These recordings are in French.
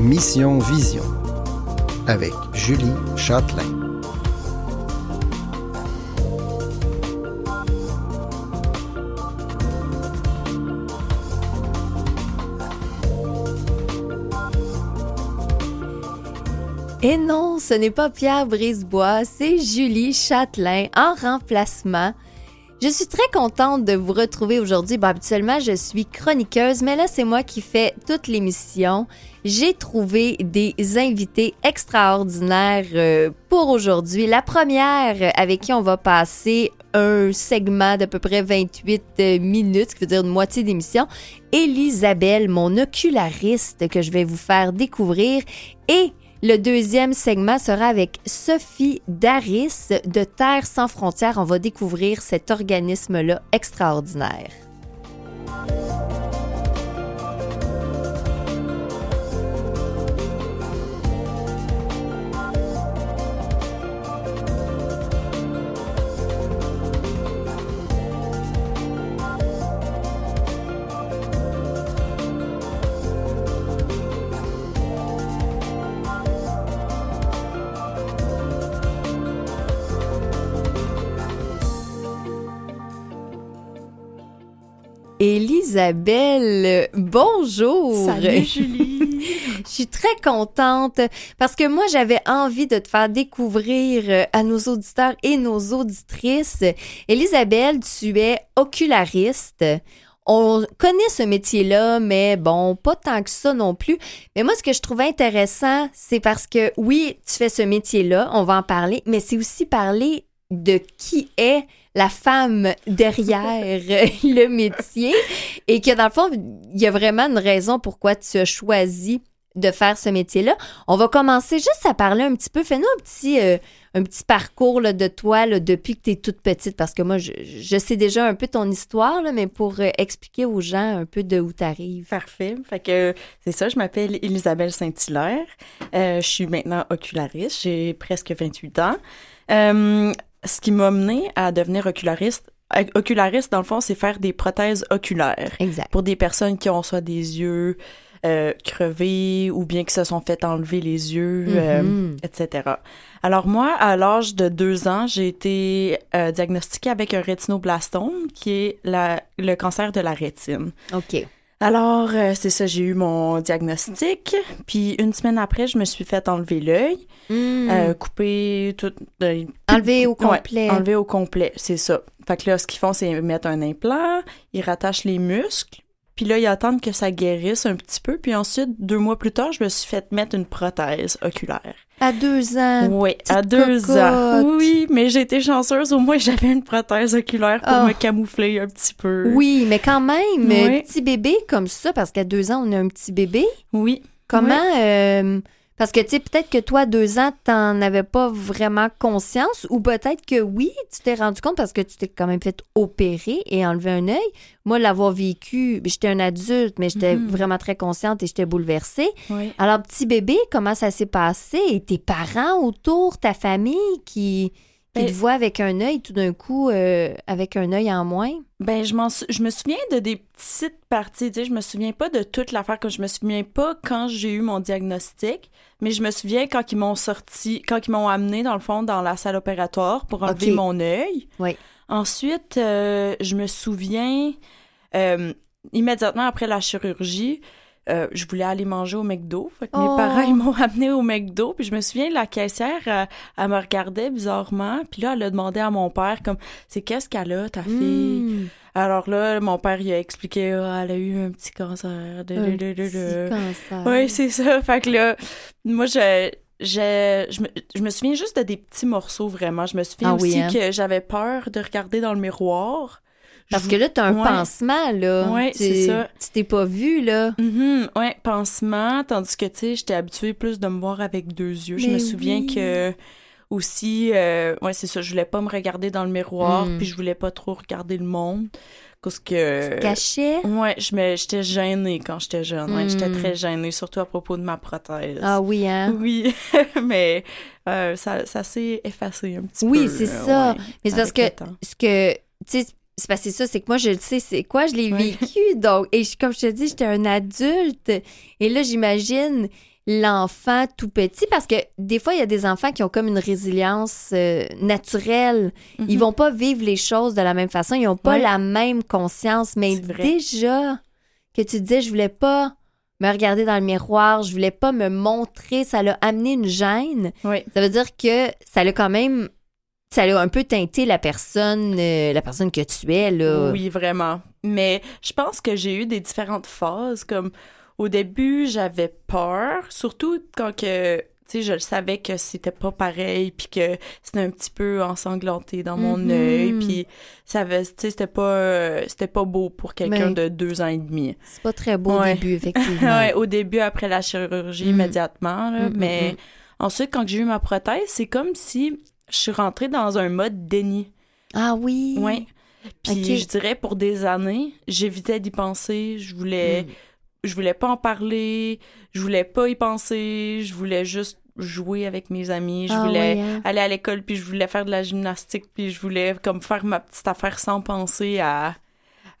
Mission Vision avec Julie Châtelain. Et non, ce n'est pas Pierre Brisebois, c'est Julie Châtelain en remplacement. Je suis très contente de vous retrouver aujourd'hui. Bon, habituellement, je suis chroniqueuse, mais là, c'est moi qui fais toute l'émission. J'ai trouvé des invités extraordinaires euh, pour aujourd'hui. La première avec qui on va passer un segment d'à peu près 28 euh, minutes, ce qui veut dire une moitié d'émission. Elisabelle, mon oculariste que je vais vous faire découvrir. Et le deuxième segment sera avec Sophie Daris de Terre sans frontières. On va découvrir cet organisme-là extraordinaire. Elisabelle, bonjour. Salut Julie. Je suis très contente parce que moi j'avais envie de te faire découvrir euh, à nos auditeurs et nos auditrices. Elisabelle, tu es oculariste. On connaît ce métier-là, mais bon, pas tant que ça non plus. Mais moi, ce que je trouvais intéressant, c'est parce que oui, tu fais ce métier-là, on va en parler, mais c'est aussi parler de qui est la femme derrière le métier et que dans le fond, il y a vraiment une raison pourquoi tu as choisi de faire ce métier-là. On va commencer juste à parler un petit peu. Fais-nous un petit, euh, parcours de toi depuis que tu es toute petite, parce que moi, je, sais déjà un peu ton histoire, mais pour euh, expliquer aux gens un peu de où tu arrives. Parfait. Fait que c'est ça, je m'appelle Elisabelle Saint-Hilaire. Euh, je suis maintenant oculariste. J'ai presque 28 ans ce qui m'a mené à devenir oculariste, euh, oculariste, dans le fond, c'est faire des prothèses oculaires. Exact. Pour des personnes qui ont soit des yeux euh, crevés ou bien qui se sont fait enlever les yeux, euh, mm-hmm. etc. Alors moi, à l'âge de deux ans, j'ai été diagnostiquée avec un rétinoblastome, qui est la, le cancer de la rétine. OK. Alors, euh, c'est ça, j'ai eu mon diagnostic. Puis une semaine après, je me suis fait enlever l'œil, hmm. euh, couper tout. Euh, enlever au complet. enlever au complet, c'est ça. Fait que là, ce qu'ils font, c'est mettre un implant, ils rattachent les muscles, puis là, ils attendent que ça guérisse un petit peu. Puis ensuite, deux mois plus tard, je me suis fait mettre une prothèse oculaire. À deux ans. Oui, à deux ans. Oui, mais j'ai été chanceuse. Au moins, j'avais une prothèse oculaire pour me ah. camoufler un petit peu. Oui, mais quand même, petit bébé comme ça, parce qu'à deux ans, on a un petit bébé. Oui. Comment. Euh, parce que, tu sais, peut-être que toi, deux ans, t'en avais pas vraiment conscience, ou peut-être que oui, tu t'es rendu compte parce que tu t'es quand même fait opérer et enlever un œil. Moi, l'avoir vécu, j'étais un adulte, mais j'étais mm-hmm. vraiment très consciente et j'étais bouleversée. Alors, petit bébé, comment ça s'est passé? Et tes parents autour, ta famille qui tu te vois avec un œil tout d'un coup, euh, avec un œil en moins? Ben, je, je me souviens de des petites parties. Tu sais, je me souviens pas de toute l'affaire, comme je me souviens pas quand j'ai eu mon diagnostic, mais je me souviens quand ils m'ont sorti, quand ils m'ont amené, dans le fond, dans la salle opératoire pour enlever mon œil. Oui. Ensuite, euh, je me souviens, euh, immédiatement après la chirurgie, euh, je voulais aller manger au McDo. Fait que mes oh. parents, ils m'ont amené au McDo. Puis je me souviens, la caissière, euh, elle, me regardait bizarrement. Puis là, elle a demandé à mon père, comme, c'est qu'est-ce qu'elle a, ta fille? Hmm. Alors là, mon père, il a expliqué, ah, elle a eu un petit cancer. un petit cancer. Oui, c'est ça. Fait que là, moi, je... Je, je, me, souviens juste de des petits morceaux, vraiment. Je me souviens ah aussi hein? que j'avais peur de regarder dans le miroir. Parce que là, t'as un pansement, là. Oui, c'est ça. Tu t'es pas vu, là. Mm Oui, pansement, tandis que, tu sais, j'étais habituée plus de me voir avec deux yeux. je me souviens que aussi, euh, ouais, c'est ça, je voulais pas me regarder dans le miroir, mm. puis je voulais pas trop regarder le monde. Parce que. Tu cachais? Ouais, j'étais gênée quand j'étais jeune. Ouais, j'étais mm. très gênée, surtout à propos de ma prothèse. Ah oui, hein? Oui, mais euh, ça, ça s'est effacé un petit peu. Oui, c'est ça. mais c'est parce que ce que. Tu sais, c'est parce que ça, c'est que moi, je le sais, c'est quoi, je l'ai vécu. Donc, et comme je te dis, j'étais un adulte. Et là, j'imagine l'enfant tout petit parce que des fois, il y a des enfants qui ont comme une résilience euh, naturelle. Ils Mhm. vont pas vivre les choses de la même façon. Ils ont pas la même conscience. Mais déjà que tu disais, je voulais pas me regarder dans le miroir, je voulais pas me montrer, ça l'a amené une gêne. Oui. Ça veut dire que ça l'a quand même, ça l'a un peu teinté la personne, euh, la personne que tu es là. Oui, vraiment. Mais je pense que j'ai eu des différentes phases. Comme au début, j'avais peur, surtout quand que, je le savais que c'était pas pareil, puis que c'était un petit peu ensanglanté dans mon Mhm. œil, puis ça avait, tu sais, c'était pas, euh, c'était pas beau pour quelqu'un Mais- de deux ans et demi. C'est pas très beau Ouais. au début, effectivement. ouais, au début, après la chirurgie, Mm. immédiatement, là, Mm, mm, mais mm. ensuite, quand j'ai eu ma prothèse, c'est comme si je suis rentrée dans un mode déni. Ah oui. Ouais. Puis je dirais pour des années, j'évitais d'y penser, je voulais Mm. je voulais pas en parler, je voulais pas y penser, je voulais juste jouer avec mes amis, je Ah voulais oui, hein. aller à l'école puis je voulais faire de la gymnastique puis je voulais comme faire ma petite affaire sans penser à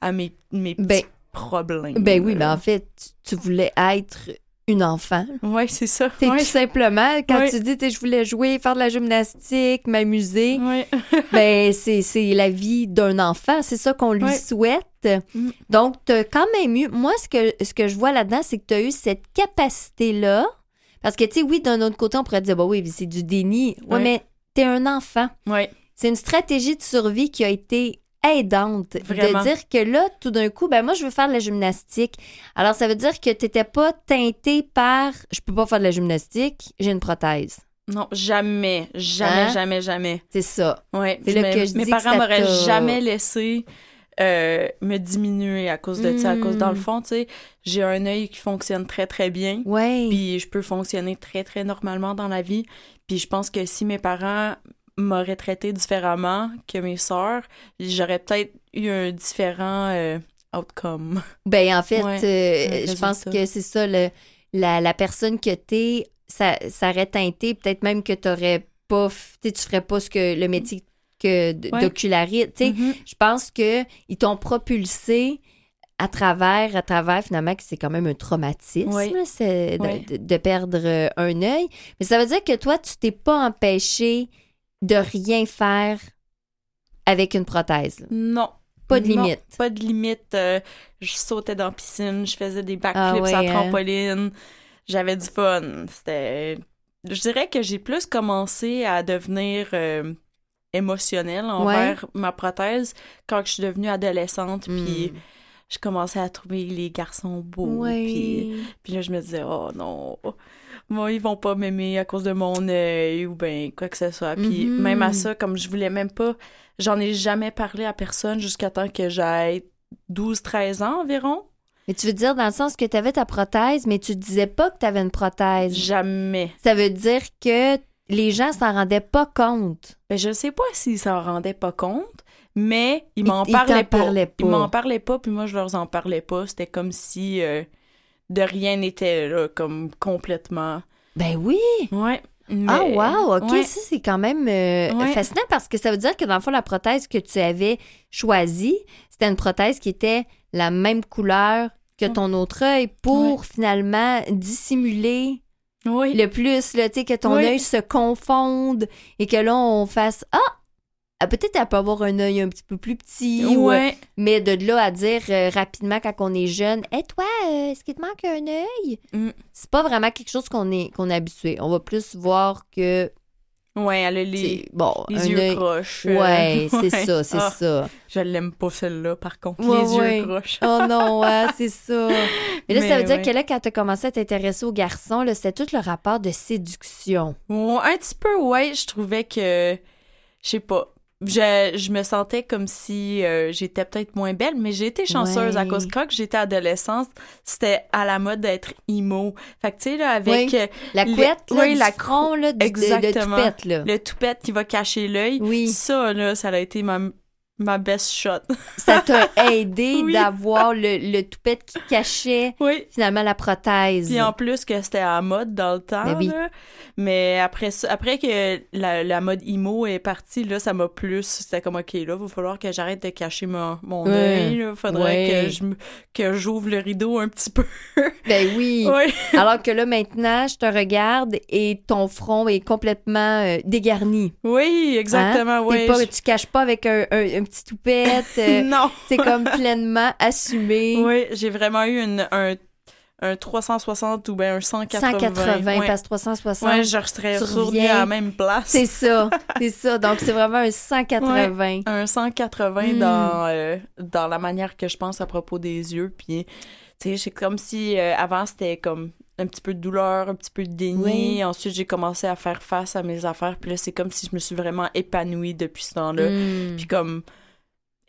à mes mes petits Ben- problèmes. Ben oui, mais en fait, tu, tu voulais être une enfant. Ouais, c'est ça. Ouais. Tout simplement, quand Ouais. tu dis je voulais jouer, faire de la gymnastique, m'amuser, Ouais. ben c'est c'est la vie d'un enfant, c'est ça qu'on lui souhaite. Mm. Donc, t'as quand même eu, moi, ce que, ce que je vois là-dedans, c'est que tu as eu cette capacité-là. Parce que, tu sais, oui, d'un autre côté, on pourrait dire, bah oui, c'est du déni. Ouais. mais t'es un enfant. C'est une stratégie de survie qui a été aidante. Vraiment. De dire que là, tout d'un coup, ben moi, je veux faire de la gymnastique. Alors, ça veut dire que t'étais pas teinté par je peux pas faire de la gymnastique, j'ai une prothèse. Non, jamais, jamais, Hein? jamais, jamais. C'est ça. Ouais, C'est là que je mes dis parents m'auraient jamais laissé euh, me diminuer à cause de ça. À cause, dans le Mm. fond, tu sais, j'ai un œil qui fonctionne très, très bien. Ouais. Puis je peux fonctionner très, très normalement dans la vie. Puis je pense que si mes parents m'auraient traité différemment que mes sœurs, j'aurais peut-être eu un différent euh, outcome. Ben, en fait, Ouais, euh, je pense que c'est ça, le, la, la personne que t'es, ça, ça aurait teinté, peut-être même que t'aurais pas, tu ferais pas ce que le métier que Ouais. d'oculariste. Tu sais, Mhm. je pense que ils t'ont propulsé à travers, à travers, finalement, que c'est quand même un traumatisme, Oui. là, c'est de, Oui. de- de perdre euh, un œil. Mais ça veut dire que toi, tu t'es pas empêché de rien faire avec une prothèse. Non. Pas de Non, limite. pas de limite. Euh, je sautais dans la piscine, je faisais des backflips Ah ouais, à hein. trampoline. J'avais du fun. C'était. Je dirais que j'ai plus commencé à devenir euh, émotionnelle envers ma prothèse quand je suis devenue adolescente. Puis Mm. je commençais à trouver les garçons beaux. Ouais. Puis, puis là, je me disais, oh non, moi, ils vont pas m'aimer à cause de mon œil ou ben quoi que ce soit. Puis Mhm. même à ça, comme je voulais même pas, j'en ai jamais parlé à personne jusqu'à temps que j'aille 12-13 ans environ. Mais tu veux dire dans le sens que tu avais ta prothèse, mais tu disais pas que tu avais une prothèse. Jamais. Ça veut dire que les gens s'en rendaient pas compte. Ben, je sais pas s'ils s'en rendaient pas compte, mais ils m'en parlaient, pas. Ils m'en parlaient pas, puis moi, je leur en parlais pas. C'était comme si euh, de rien n'était là, comme complètement. Ben oui. Ouais. Ah mais- wow, ok, Ouais. ça c'est quand même euh, Ouais. fascinant parce que ça veut dire que dans le fond la prothèse que tu avais choisie, c'était une prothèse qui était la même couleur que ton autre œil pour finalement dissimuler le plus, là, tu sais, que ton œil se confonde et que là on fasse ah, peut-être elle peut avoir un œil un petit peu plus petit ou, euh, Ouais. mais de là à dire euh, rapidement quand on est jeune, et toi, euh, est-ce qu'il te manque un œil? Mm. C'est pas vraiment quelque chose qu'on est, qu'on est habitué. On va plus voir que, Ouais, elle a les, bon, les yeux œil- croches. euh, Ouais, c'est ouais. ça, c'est Ah, ça. Je l'aime pas celle-là, par contre. Ouais, les ouais. yeux croches. Oh non, ouais, c'est ça. Mais là, ça veut dire que là, quand tu as commencé à t'intéresser aux garçons, c'était tout le rapport de séduction. Un petit peu, ouais. Je trouvais que. Je sais pas. Je, je me sentais comme si euh, j'étais peut-être moins belle, mais j'ai été chanceuse à cause que quand j'étais adolescente, c'était à la mode d'être emo. Fait que, tu sais, là, avec Oui. euh, La Le- couette, là, oui, du la front, là, du, Exactement. toupette, là. le toupette qui va cacher l'œil, Oui. ça, là, ça a été ma, ma best shot. Ça t'a aidé Oui. d'avoir le, le toupette qui cachait oui. finalement la prothèse. Puis en plus que c'était à la mode dans le temps. Ben oui. là. Mais après après que la, la mode emo est partie, là, ça m'a plus. C'était comme OK, là, il va falloir que j'arrête de cacher mon, mon œil. Il faudrait que je que j'ouvre le rideau un petit peu. Ben oui. Alors que là, maintenant, je te regarde et ton front est complètement euh, dégarni. Oui, exactement. Hein? pas, Je- tu caches pas avec un, un- un petit toupette. euh, non. c'est comme pleinement assumé. Oui, j'ai vraiment eu une, un, un 360 ou bien un 180. 180, ouais. parce que 360. Ouais, je serais reviens. à la même place. C'est ça, c'est ça. Donc, c'est vraiment un 180. un 180 Mm. dans, euh, dans la manière que je pense à propos des yeux. Puis, tu sais, c'est comme si euh, avant, c'était comme un petit peu de douleur, un petit peu de déni. Oui. Ensuite, j'ai commencé à faire face à mes affaires. Puis là, c'est comme si je me suis vraiment épanouie depuis ce temps-là. Mm. Puis comme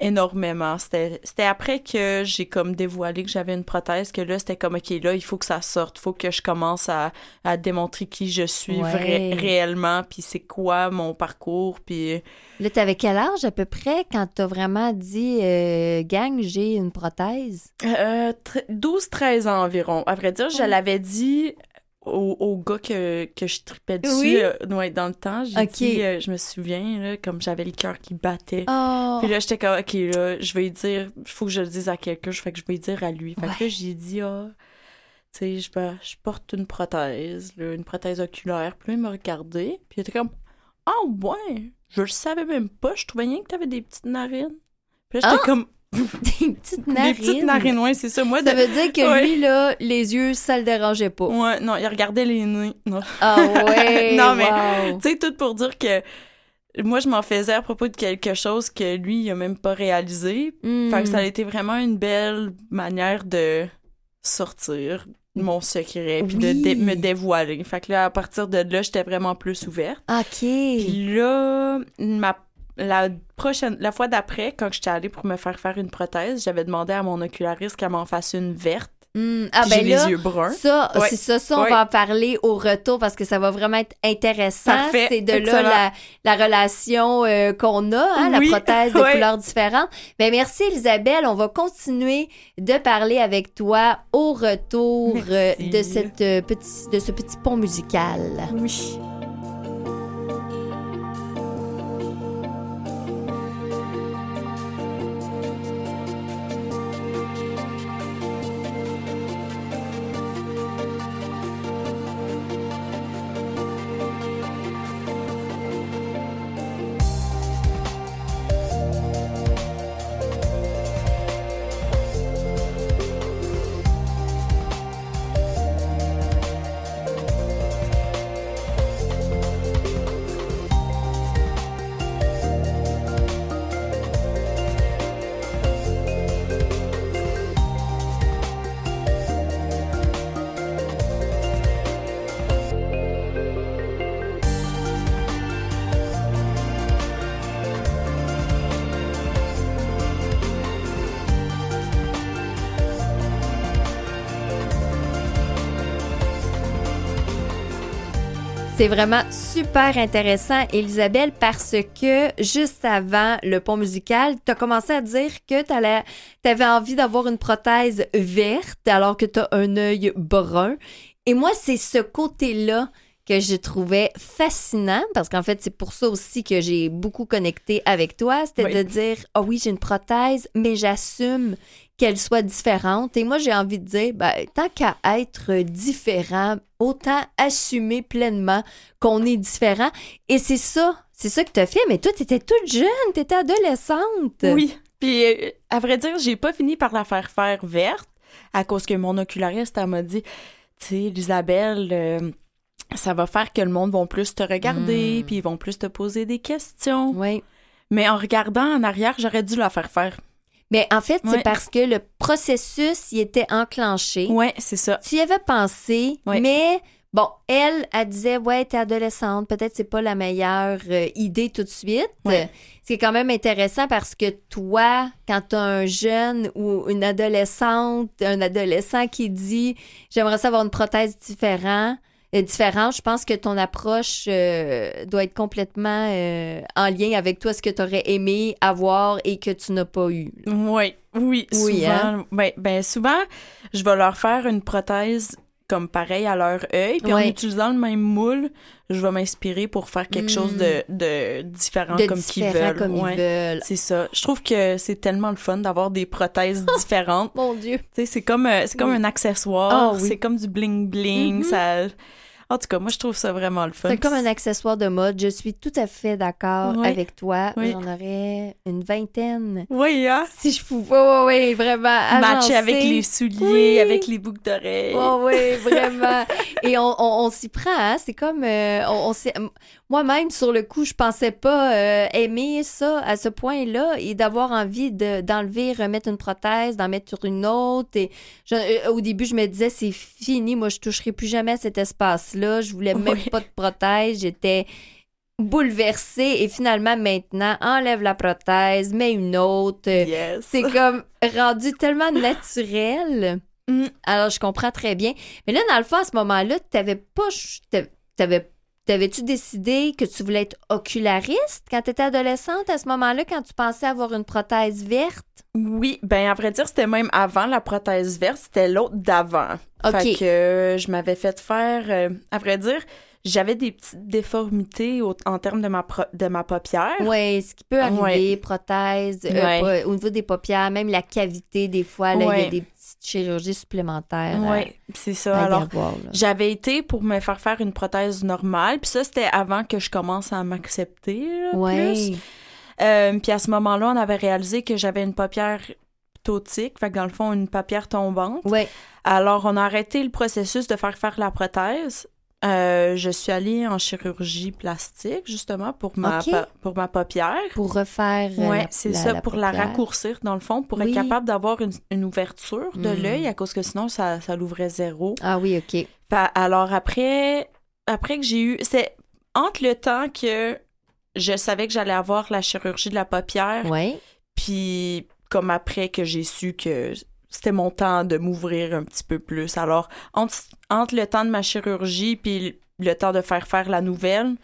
énormément. C'était c'était après que j'ai comme dévoilé que j'avais une prothèse que là, c'était comme, OK, là, il faut que ça sorte. faut que je commence à, à démontrer qui je suis Ouais. vrai- réellement, puis c'est quoi mon parcours, puis... Là, t'avais quel âge à peu près quand t'as vraiment dit euh, gang, j'ai une prothèse? Euh, tre- 12-13 ans environ. À vrai dire, je l'avais dit au, au gars que, que je tripais dessus Oui? euh, ouais, dans le temps. J'ai dit, euh, je me souviens, là, comme j'avais le cœur qui battait. Oh! Puis là, j'étais comme, OK, là, je vais lui dire, il faut que je le dise à quelqu'un, fait que je vais lui dire à lui. Fait Ouais. que là, j'ai dit, ah, tu sais, je, je porte une prothèse, là, une prothèse oculaire. Puis là, il m'a regardé, puis il était comme, ah, ouais, je le savais même pas, je trouvais rien que t'avais des petites narines. Puis là, j'étais Ah! comme, Des petites narines. des petites narines, ouais, c'est ça. Moi, Ça de... veut dire que Ouais. lui, là, les yeux, ça le dérangeait pas. Ouais, non, il regardait les nez. Non. Ah ouais! Non, mais- wow. Tu sais, tout pour dire que moi, je m'en faisais à propos de quelque chose que lui, il a même pas réalisé. Mm. Fait que ça a été vraiment une belle manière de sortir mon secret puis de Oui. dé- me dévoiler. Fait que là, à partir de là, j'étais vraiment plus ouverte. OK. Puis là, ma, la prochaine, la fois d'après, quand j'étais allée pour me faire faire une prothèse, j'avais demandé à mon oculariste qu'elle m'en fasse une verte. Mm. Ah, ben là, les yeux bruns. Ça, Ouais. c'est ça, ça, on Ouais. va en parler au retour parce que ça va vraiment être intéressant. C'est de là la, la relation euh, qu'on a, hein, Oui. la prothèse de Ouais. couleurs différentes. Ben, merci, Isabelle. On va continuer de parler avec toi au retour euh, de, cette, euh, petit, de ce petit pont musical. Oui. C'est vraiment super intéressant, Elisabelle, parce que juste avant le pont musical, tu as commencé à dire que tu avais envie d'avoir une prothèse verte alors que tu as un œil brun. Et moi, c'est ce côté-là que je trouvais fascinant parce qu'en fait, c'est pour ça aussi que j'ai beaucoup connecté avec toi. C'était Oui. de dire, ah oui, j'ai une prothèse, mais j'assume qu'elle soit différente. Et moi, j'ai envie de dire, ben, tant qu'à être différent, autant assumer pleinement qu'on est différent. Et c'est ça, c'est ça que tu as fait. Mais toi, tu étais toute jeune, tu étais adolescente. Oui. Puis, euh, à vrai dire, j'ai pas fini par la faire faire verte à cause que mon oculariste, elle m'a dit, tu sais, Isabelle, euh, ça va faire que le monde va plus te regarder, Mm. puis ils vont plus te poser des questions. Oui. Mais en regardant en arrière, j'aurais dû la faire faire. Mais en fait, c'est parce que le processus y était enclenché. Ouais, c'est ça. Tu y avais pensé, Oui. mais bon, elle, elle disait, ouais, t'es adolescente, peut-être c'est pas la meilleure euh, idée tout de suite. Ouais. C'est quand même intéressant parce que toi, quand t'as un jeune ou une adolescente, un adolescent qui dit, j'aimerais savoir une prothèse différente, différente. Je pense que ton approche euh, doit être complètement euh, en lien avec toi, ce que tu aurais aimé avoir et que tu n'as pas eu. là. Oui, oui, Oui, souvent. hein? Ben, ben, souvent, je vais leur faire une prothèse comme pareil à leur œil, puis Ouais. en utilisant le même moule, je vais m'inspirer pour faire quelque Mm. chose de, de différent De comme qu'ils veulent. comme Ouais. ils veulent. C'est ça. Je trouve que c'est tellement le fun d'avoir des prothèses différentes. Mon Dieu. C'est comme, euh, c'est comme Oui. un accessoire, Ah oui. c'est comme du bling-bling, Mhm. ça... En tout cas, moi, je trouve ça vraiment le fun. C'est comme un accessoire de mode. Je suis tout à fait d'accord Oui. avec toi. Oui. J'en aurais une vingtaine. Oui, hein? Si je pouvais, oui, oui, vraiment. Matcher avec les souliers, Oui. avec les boucles d'oreilles. Oh oui, vraiment. Et on, on, on s'y prend, hein? C'est comme... euh, on, Moi-même, sur le coup, je pensais pas euh, aimer ça à ce point-là et d'avoir envie de- d'enlever, remettre une prothèse, d'en mettre sur une autre. Et je- euh, au début, je me disais, c'est fini, moi, je toucherai plus jamais à cet espace-là. Je voulais même Oui. pas de prothèse. J'étais bouleversée. Et finalement, maintenant, enlève la prothèse, mets une autre. Yes. C'est comme rendu tellement naturel. Mm. Alors, je comprends très bien. Mais là, dans le fond, à ce moment-là, t'avais pas. T'avais. T'avais-tu décidé que tu voulais être oculariste quand tu étais adolescente à ce moment-là, quand tu pensais avoir une prothèse verte? Oui, ben à vrai dire, c'était même avant la prothèse verte, c'était l'autre d'avant. OK. Fait que euh, je m'avais fait faire, euh, à vrai dire, j'avais des petites déformités au- en termes de ma, pro- de ma paupière. Oui, ce qui peut arriver, Ouais. prothèse, euh, Ouais. pas- au niveau des paupières, même la cavité, des fois, là, il y a Ouais. des supplémentaires. à- Ouais, c'est ça. à Alors, j'avais été pour me faire faire une prothèse normale, puis ça, c'était avant que je commence à m'accepter, plus. Euh, puis à ce moment-là, on avait réalisé que j'avais une paupière ptotique, fait que dans le fond, une paupière tombante. Ouais. Alors, on a arrêté le processus de faire faire la prothèse. Euh, je suis allée en chirurgie plastique, justement, pour ma, pour ma paupière. Pour refaire. euh, Ouais, c'est ça, la pour la raccourcir, dans le fond, pour Oui. être capable d'avoir une, une ouverture de Mm. l'œil, à cause que sinon, ça, ça l'ouvrait zéro. Ah oui, OK. Alors, après, après que j'ai eu... C'est entre le temps que je savais que j'allais avoir la chirurgie de la paupière, Ouais. puis comme après que j'ai su que c'était mon temps de m'ouvrir un petit peu plus. Alors, entre, entre le temps de ma chirurgie puis le temps de faire faire la nouvelle,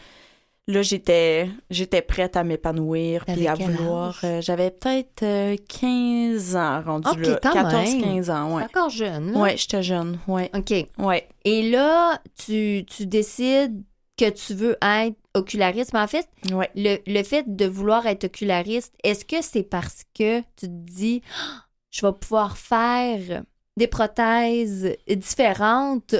là, j'étais j'étais prête à m'épanouir puis à vouloir... euh, J'avais peut-être euh, 15 ans rendu Ok, là. quand même. 14-15 ans, ouais. Encore jeune. là. Ouais, j'étais jeune, ouais. OK. Ouais. Et là, tu, tu décides que tu veux être oculariste. Mais en fait, Ouais. le, le fait de vouloir être oculariste, est-ce que c'est parce que tu te dis, je vais pouvoir faire des prothèses différentes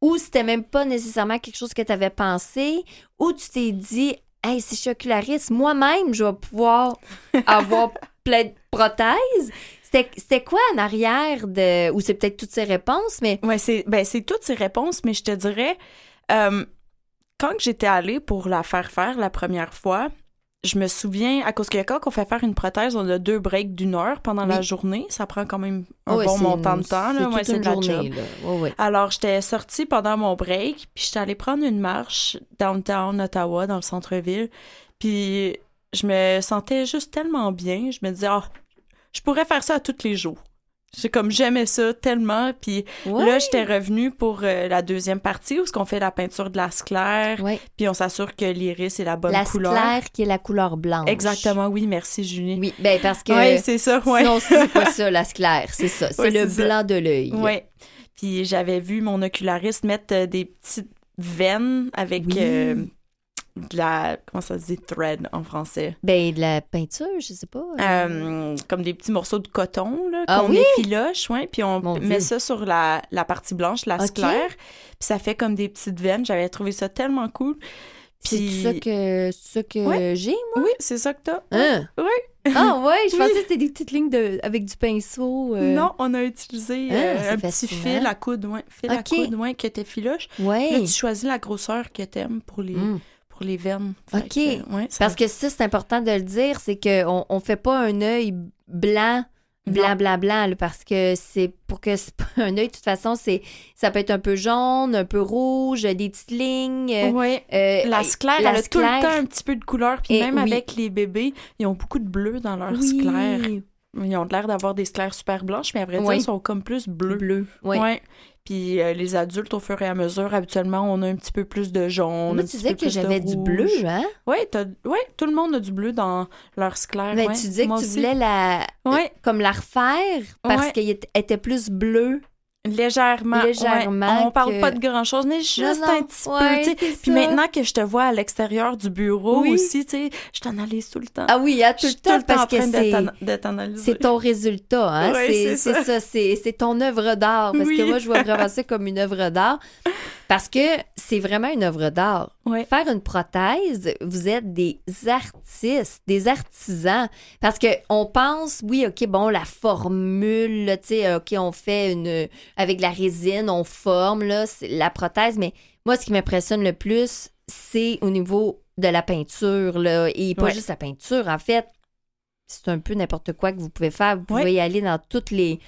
ou c'était même pas nécessairement quelque chose que tu avais pensé ou tu t'es dit, hey, si je suis oculariste, moi-même, je vais pouvoir avoir plein de prothèses? C'était quoi en arrière de. Ou c'est peut-être toutes ces réponses, mais. Ouais, c'est ben, c'est toutes ces réponses, mais je te dirais, euh, quand j'étais allée pour la faire faire la première fois, je me souviens, à cause que quand on fait faire une prothèse, on a deux breaks d'une heure pendant la journée. Ça prend quand même un bon montant de temps. c'est Là. Ouais, une de la journée, job. là. Ouais, ouais. Alors, j'étais sortie pendant mon break, puis j'étais allée prendre une marche downtown Ottawa, dans le centre-ville. Puis je me sentais juste tellement bien. Je me disais, ah, je pourrais faire ça tous les jours. J'ai comme j'aimais ça tellement. Puis là, j'étais revenue pour euh, la deuxième partie où ce qu'on fait la peinture de la sclère, Ouais. puis on s'assure que l'iris est la bonne La couleur. sclère qui est la couleur blanche. Exactement, oui, merci Julie. Oui, ben parce que Oui, c'est ça, ouais. sinon c'est pas ça la sclère, c'est ça, c'est le ça. blanc de l'œil. Ouais. Puis j'avais vu mon oculariste mettre euh, des petites veines avec Oui. euh, de la comment ça se dit thread en français? Ben de la peinture, je sais pas. Euh, comme des petits morceaux de coton là Ah qu'on oui? effiloche, ouais, puis on Mon met Dieu. ça sur la, la partie blanche, la Ok. sclère, puis ça fait comme des petites veines. J'avais trouvé ça tellement cool. c'est Puis ça que c'est ça que Ouais. j'ai. oui, c'est ça que t'as. Hein? Oui. Ah ouais, je Oui. pensais que c'était des petites lignes de avec du pinceau. euh. Non, on a utilisé Ah, euh, c'est un petit fil à coude, ouais, fil à coude, ouais, que t'effiloches. Ouais. Là, tu choisis la grosseur que t'aimes pour les Mm. Pour les veines. OK. que, ouais, ça- Parce que ça, c'est important de le dire, c'est qu'on on fait pas un œil blanc, blanc, blanc, là, parce que c'est pour que un œil, de toute façon, c'est ça peut être un peu jaune, un peu rouge, des petites lignes. euh, Ouais. euh, La sclère, la elle a tout le temps un petit peu de couleur. Puis Et même oui. avec les bébés, ils ont beaucoup de bleu dans leur oui, sclère. Ils ont l'air d'avoir des sclères super blanches, mais à vrai dire, Oui. ils sont comme plus bleus. bleu. Ouais. Ouais. Puis euh, les adultes, au fur et à mesure, habituellement, on a un petit peu plus de jaune. Moi, tu disais que j'avais du bleu, hein? Oui, ouais, tout le monde a du bleu dans leur sclère. Mais ouais. tu disais Moi que tu aussi. voulais la, Ouais. comme la refaire parce qu'elle était plus bleue. Légèrement. Légèrement ouais. On parle que- pas de grand-chose, mais juste Non, non. un petit Ouais, peu. tu sais. c'est Puis ça. maintenant que je te vois à l'extérieur du bureau Oui. aussi, tu sais, je t'analyse tout le temps. Ah oui, à tout je le tout temps le temps en parce que train c'est t'ana- de t'analyser. c'est ton résultat, hein? Ouais, c'est ça, c'est c'est ton œuvre d'art. Parce que moi, je vois vraiment ça comme une œuvre d'art. Parce que c'est vraiment une œuvre d'art. Faire une prothèse, vous êtes des artistes, des artisans. Parce que on pense, oui, OK, bon, la formule, tu sais, OK, on fait une. Avec la résine, on forme, là, la prothèse. Mais moi, ce qui m'impressionne le plus, c'est au niveau de la peinture, là. Et pas Ouais. juste la peinture, en fait. C'est un peu n'importe quoi que vous pouvez faire. Vous pouvez Ouais. y aller dans toutes les.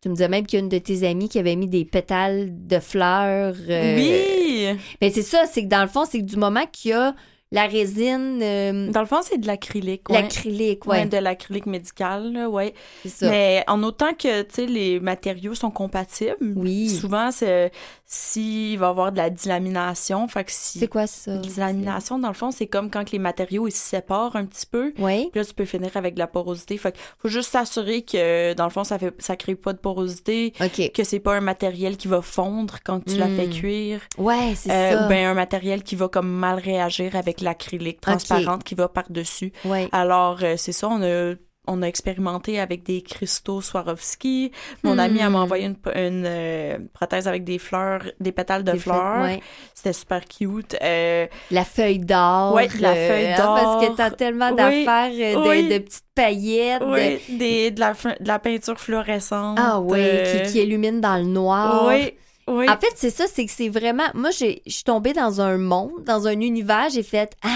Tu me disais même qu'il y a une de tes amies qui avait mis des pétales de fleurs. euh, Oui! mais c'est ça, c'est que dans le fond, c'est que du moment qu'il y a la résine, euh, Dans le fond, c'est de l'acrylique. ouais. l'acrylique, Ouais, ouais, de l'acrylique médical, là, ouais. c'est ça. Mais en autant que, tu sais, les matériaux sont compatibles, Oui. souvent, c'est s'il va y avoir de la dilamination, fait que si... C'est quoi ça? Dilamination, dans le fond, c'est comme quand les matériaux, ils se séparent un petit peu. Oui. Puis là, tu peux finir avec de la porosité. Fait que faut juste s'assurer que, dans le fond, ça fait, ça crée pas de porosité, OK. que c'est pas un matériel qui va fondre quand tu l'as Mm. fait cuire. Ouais, c'est Euh, ça. ou bien un matériel qui va comme mal réagir avec l'acrylique transparente qui va par-dessus. Ouais. Alors, euh, c'est ça, on a, on a expérimenté avec des cristaux Swarovski. Mon Hmm. ami elle m'a envoyé une, une, euh, prothèse avec des fleurs, des pétales de Des fleurs. ouais. C'était super cute. Euh, La feuille d'or. Ouais, la euh, feuille hein, d'or. parce que t'as tellement Oui, d'affaires, de, oui. de petites paillettes. de- oui, des, de, la, de la peinture fluorescente. Ah oui, qui, qui illumine dans le noir. Oui, oui. En fait, c'est ça, c'est que c'est vraiment. Moi, j'ai- je suis tombée dans un monde, dans un univers, j'ai fait Ah,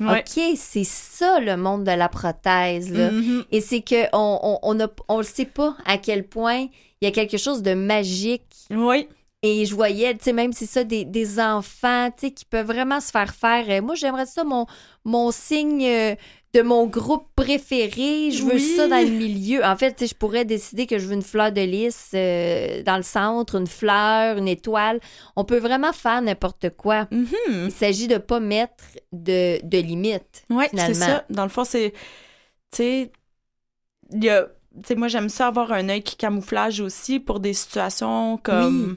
Ouais. OK, c'est ça le monde de la prothèse. Là. Mhm. Et c'est que on, on, on, a- on le sait pas à quel point il y a quelque chose de magique. Oui. Et je voyais, tu sais, même c'est ça, des, des enfants, tu sais, qui peuvent vraiment se faire faire. euh, moi, j'aimerais ça, mon, mon signe euh, de mon groupe préféré. Je veux Oui. ça dans le milieu. En fait, je pourrais décider que je veux une fleur de lys euh, dans le centre, une fleur, une étoile. On peut vraiment faire n'importe quoi. Mhm. Il s'agit de pas mettre de, de limites. Finalement. c'est ça. Dans le fond, c'est. Tu sais, il y a. Tu sais, moi, j'aime ça avoir un œil qui camouflage aussi pour des situations comme.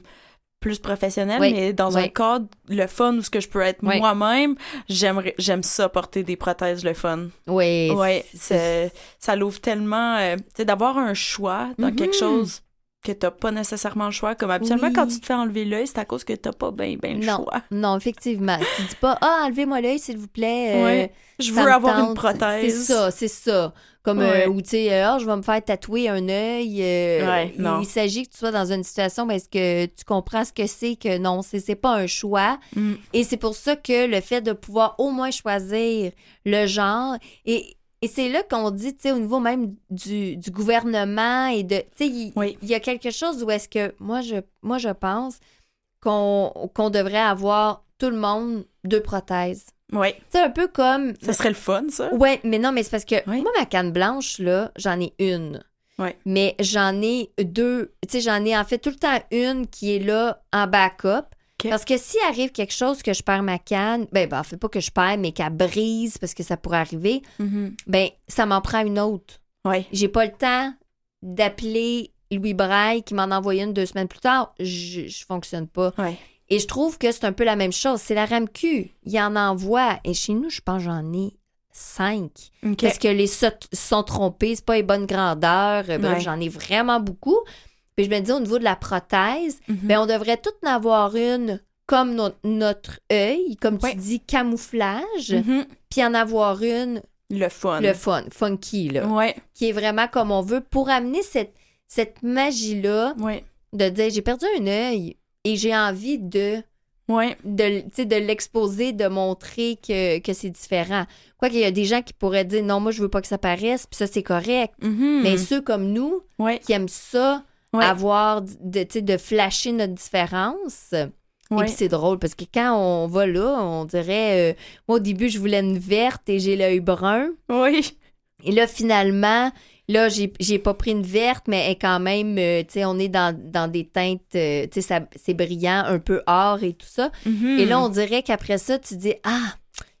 Plus professionnelles, Oui, mais dans un oui. cadre, le fun, où ce que je peux être Oui. moi-même, j'aimerais, j'aime ça porter des prothèses, le fun. Oui. C'est, ça l'ouvre tellement, euh, tu sais, d'avoir un choix dans Mhm. quelque chose que t'as pas nécessairement le choix. Comme habituellement, Oui. quand tu te fais enlever l'œil, c'est à cause que t'as pas bien, bien le Non, choix. non, effectivement. Tu dis pas, ah, enlevez-moi l'œil, s'il vous plaît. euh, Ouais. Je veux avoir une prothèse. C'est ça, c'est ça. Comme, Ouais. euh, ou tu sais, ah, je vais me faire tatouer un œil. euh, Ouais, il- non. il s'agit que tu sois dans une situation où est-ce que tu comprends ce que c'est, que non, c'est c'est pas un choix. Mm. Et c'est pour ça que le fait de pouvoir au moins choisir le genre, et, et c'est là qu'on dit, tu sais, au niveau même du, du gouvernement et de, tu sais, il Oui. y a quelque chose où est-ce que, moi, je, moi, je pense qu'on devrait avoir tout le monde deux prothèses. Ouais. C'est un peu comme Ça serait le fun, ça. Ouais, mais non, mais c'est parce que Oui. moi, ma canne blanche, là, j'en ai une. Ouais. Mais j'en ai deux. Tu sais, j'en ai en fait tout le temps une qui est là en backup. Parce que s'il arrive quelque chose que je perds ma canne, ben, ben en fait pas que je perds, mais qu'elle brise parce que ça pourrait arriver, Mhm. ben ça m'en prend une autre. Ouais. J'ai pas le temps d'appeler Louis Braille qui m'en envoie une deux semaines plus tard. Je, je fonctionne pas. Ouais. Et je trouve que c'est un peu la même chose. C'est la RAMQ. Il en envoie. Et chez nous, je pense que j'en ai cinq. OK. Parce que les so- sont trompés, c'est pas les bonnes grandeurs. Euh, Bref, Ouais. j'en ai vraiment beaucoup. Puis je me dis, au niveau de la prothèse, Mhm. ben, on devrait toutes en avoir une comme no- notre œil, comme Ouais. tu dis, camouflage, Mhm. puis en avoir une, Le fun. le fun, funky, là, Ouais. qui est vraiment comme on veut pour amener cette, cette magie-là Ouais. de dire, j'ai perdu un œil et j'ai envie de Ouais. de, de l'exposer, de montrer que, que c'est différent. Quoi qu'il y a des gens qui pourraient dire non, moi je veux pas que ça paraisse, puis ça c'est correct. Mhm. Mais ceux comme nous qui aiment ça, Ouais. avoir de, tu sais, de flasher notre différence. Et Ouais. puis c'est drôle parce que quand on va là, on dirait euh, moi au début je voulais une verte et j'ai l'œil brun. Oui. Et là finalement, Là, j'ai j'ai pas pris une verte, mais elle quand même, euh, tu sais, on est dans, dans des teintes, euh, tu sais, ça- c'est brillant, un peu or et tout ça. Mhm. Et là, on dirait qu'après ça, tu dis, ah,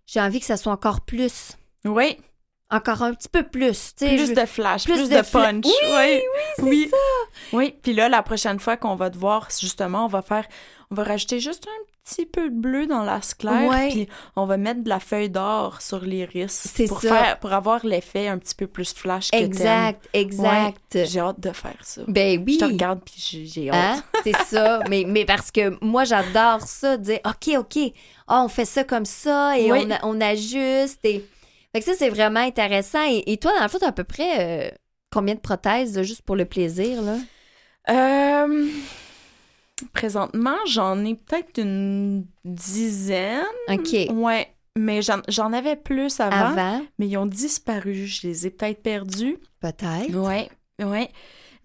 j'ai envie que ça soit encore plus, Oui, encore un petit peu plus, tu sais. plus je- de flash, plus plus, de de, fla- punch. Oui, oui, c'est oui. Oui, puis là, la prochaine fois qu'on va te voir, justement, on va faire, on va rajouter juste un petit peu de bleu dans l'ace claire, Ouais. puis on va mettre de la feuille d'or sur l'iris C'est pour ça. faire, pour avoir l'effet un petit peu plus flash que Exact, exact. J'ai hâte de faire ça. Ben oui. Je te regarde puis j'ai- hâte. Hein? C'est ça. Mais, mais parce que moi, j'adore ça, dire OK, OK, ah, on fait ça comme ça et Oui. on, on ajuste. Et... Fait que ça, c'est vraiment intéressant. Et, et toi, dans le fond, t'as à peu près euh, combien de prothèses, juste pour le plaisir, là? Euh, présentement, j'en ai peut-être une dizaine. OK. Ouais, mais j'en avais plus avant, Avant, mais ils ont disparu. Je les ai peut-être perdus. peut-être. Ouais, ouais.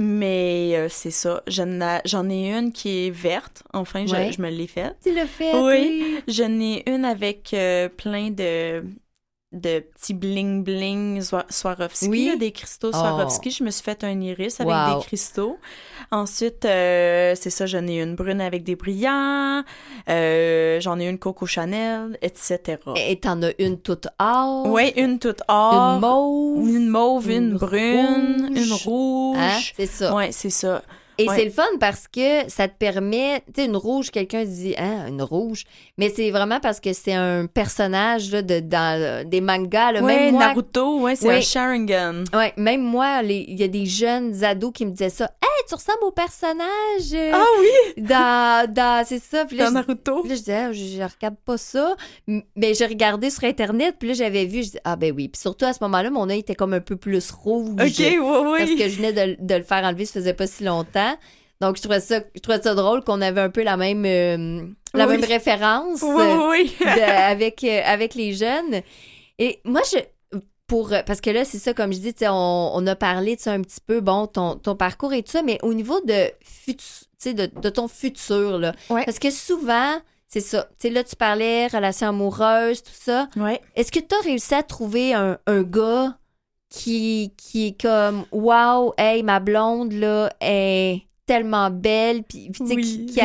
Mais euh, c'est ça. J'en ai, une qui est verte. Enfin, je, Ouais. je me l'ai faite. Tu le fais, Oui. J'en ai une avec euh, plein de de petits bling bling Swarovski, Oui. là, des cristaux Oh. Swarovski. Je me suis fait un iris avec Wow. des cristaux. Ensuite, euh, c'est ça, j'en ai une brune avec des brillants. Euh, j'en ai une Coco Chanel, etc. Et t'en as une toute or? Oui, une toute or. Une mauve? Une mauve, une, Une brune, rouge. une rouge. Hein? C'est ça. Ouais, c'est ça. Et Ouais. c'est le fun parce que ça te permet, tu sais, une rouge, quelqu'un dit, hein, une rouge, mais c'est vraiment parce que c'est un personnage là, de, dans des mangas. Là. Ouais, même moi, Naruto, ouais, c'est Ouais. un Sharingan. ouais, même moi, il y a des jeunes ados qui me disaient ça. Hey, tu ressembles au personnage euh, Ah oui, dans, dans c'est ça. Puis là, dans je- Naruto. puis là, je disais, Ah, je, je regarde pas ça. Mais j'ai regardé sur Internet, puis là, j'avais vu, je dis, ah ben oui. Puis surtout, à ce moment-là, mon œil était comme un peu plus rouge. Ok, ouais, ouais. Parce que je venais de, de le faire enlever, ça faisait pas si longtemps. Donc, je trouvais ça, je trouvais ça drôle qu'on avait un peu la même, euh, la Oui. même référence Oui, euh, oui, oui. de- avec, euh, avec les jeunes. Et moi, je. Pour, parce que là, c'est ça, comme je dis, on, on a parlé de ça un petit peu, bon, ton, ton parcours et tout ça, mais au niveau de, futu- de, de ton futur, là. Ouais. Parce que souvent, c'est ça. Tu sais, là, tu parlais relation amoureuse, tout ça. Ouais. Est-ce que tu as réussi à trouver un, un gars qui, qui est comme Wow, hey, ma blonde là est tellement belle, puis tu sais, Oui. qui,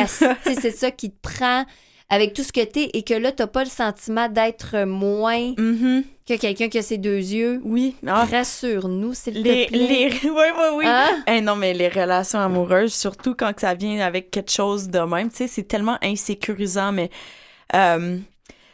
c'est ça qui te prend avec tout ce que t'es et que là, t'as pas le sentiment d'être moins Mhm. que quelqu'un qui a ses deux yeux. Oui. Ah, Rassure-nous, s'il les, te plaît. les... Oui, oui, oui. Hein? Eh non, mais les relations amoureuses, surtout quand ça vient avec quelque chose de même, tu sais, c'est tellement insécurisant, mais euh,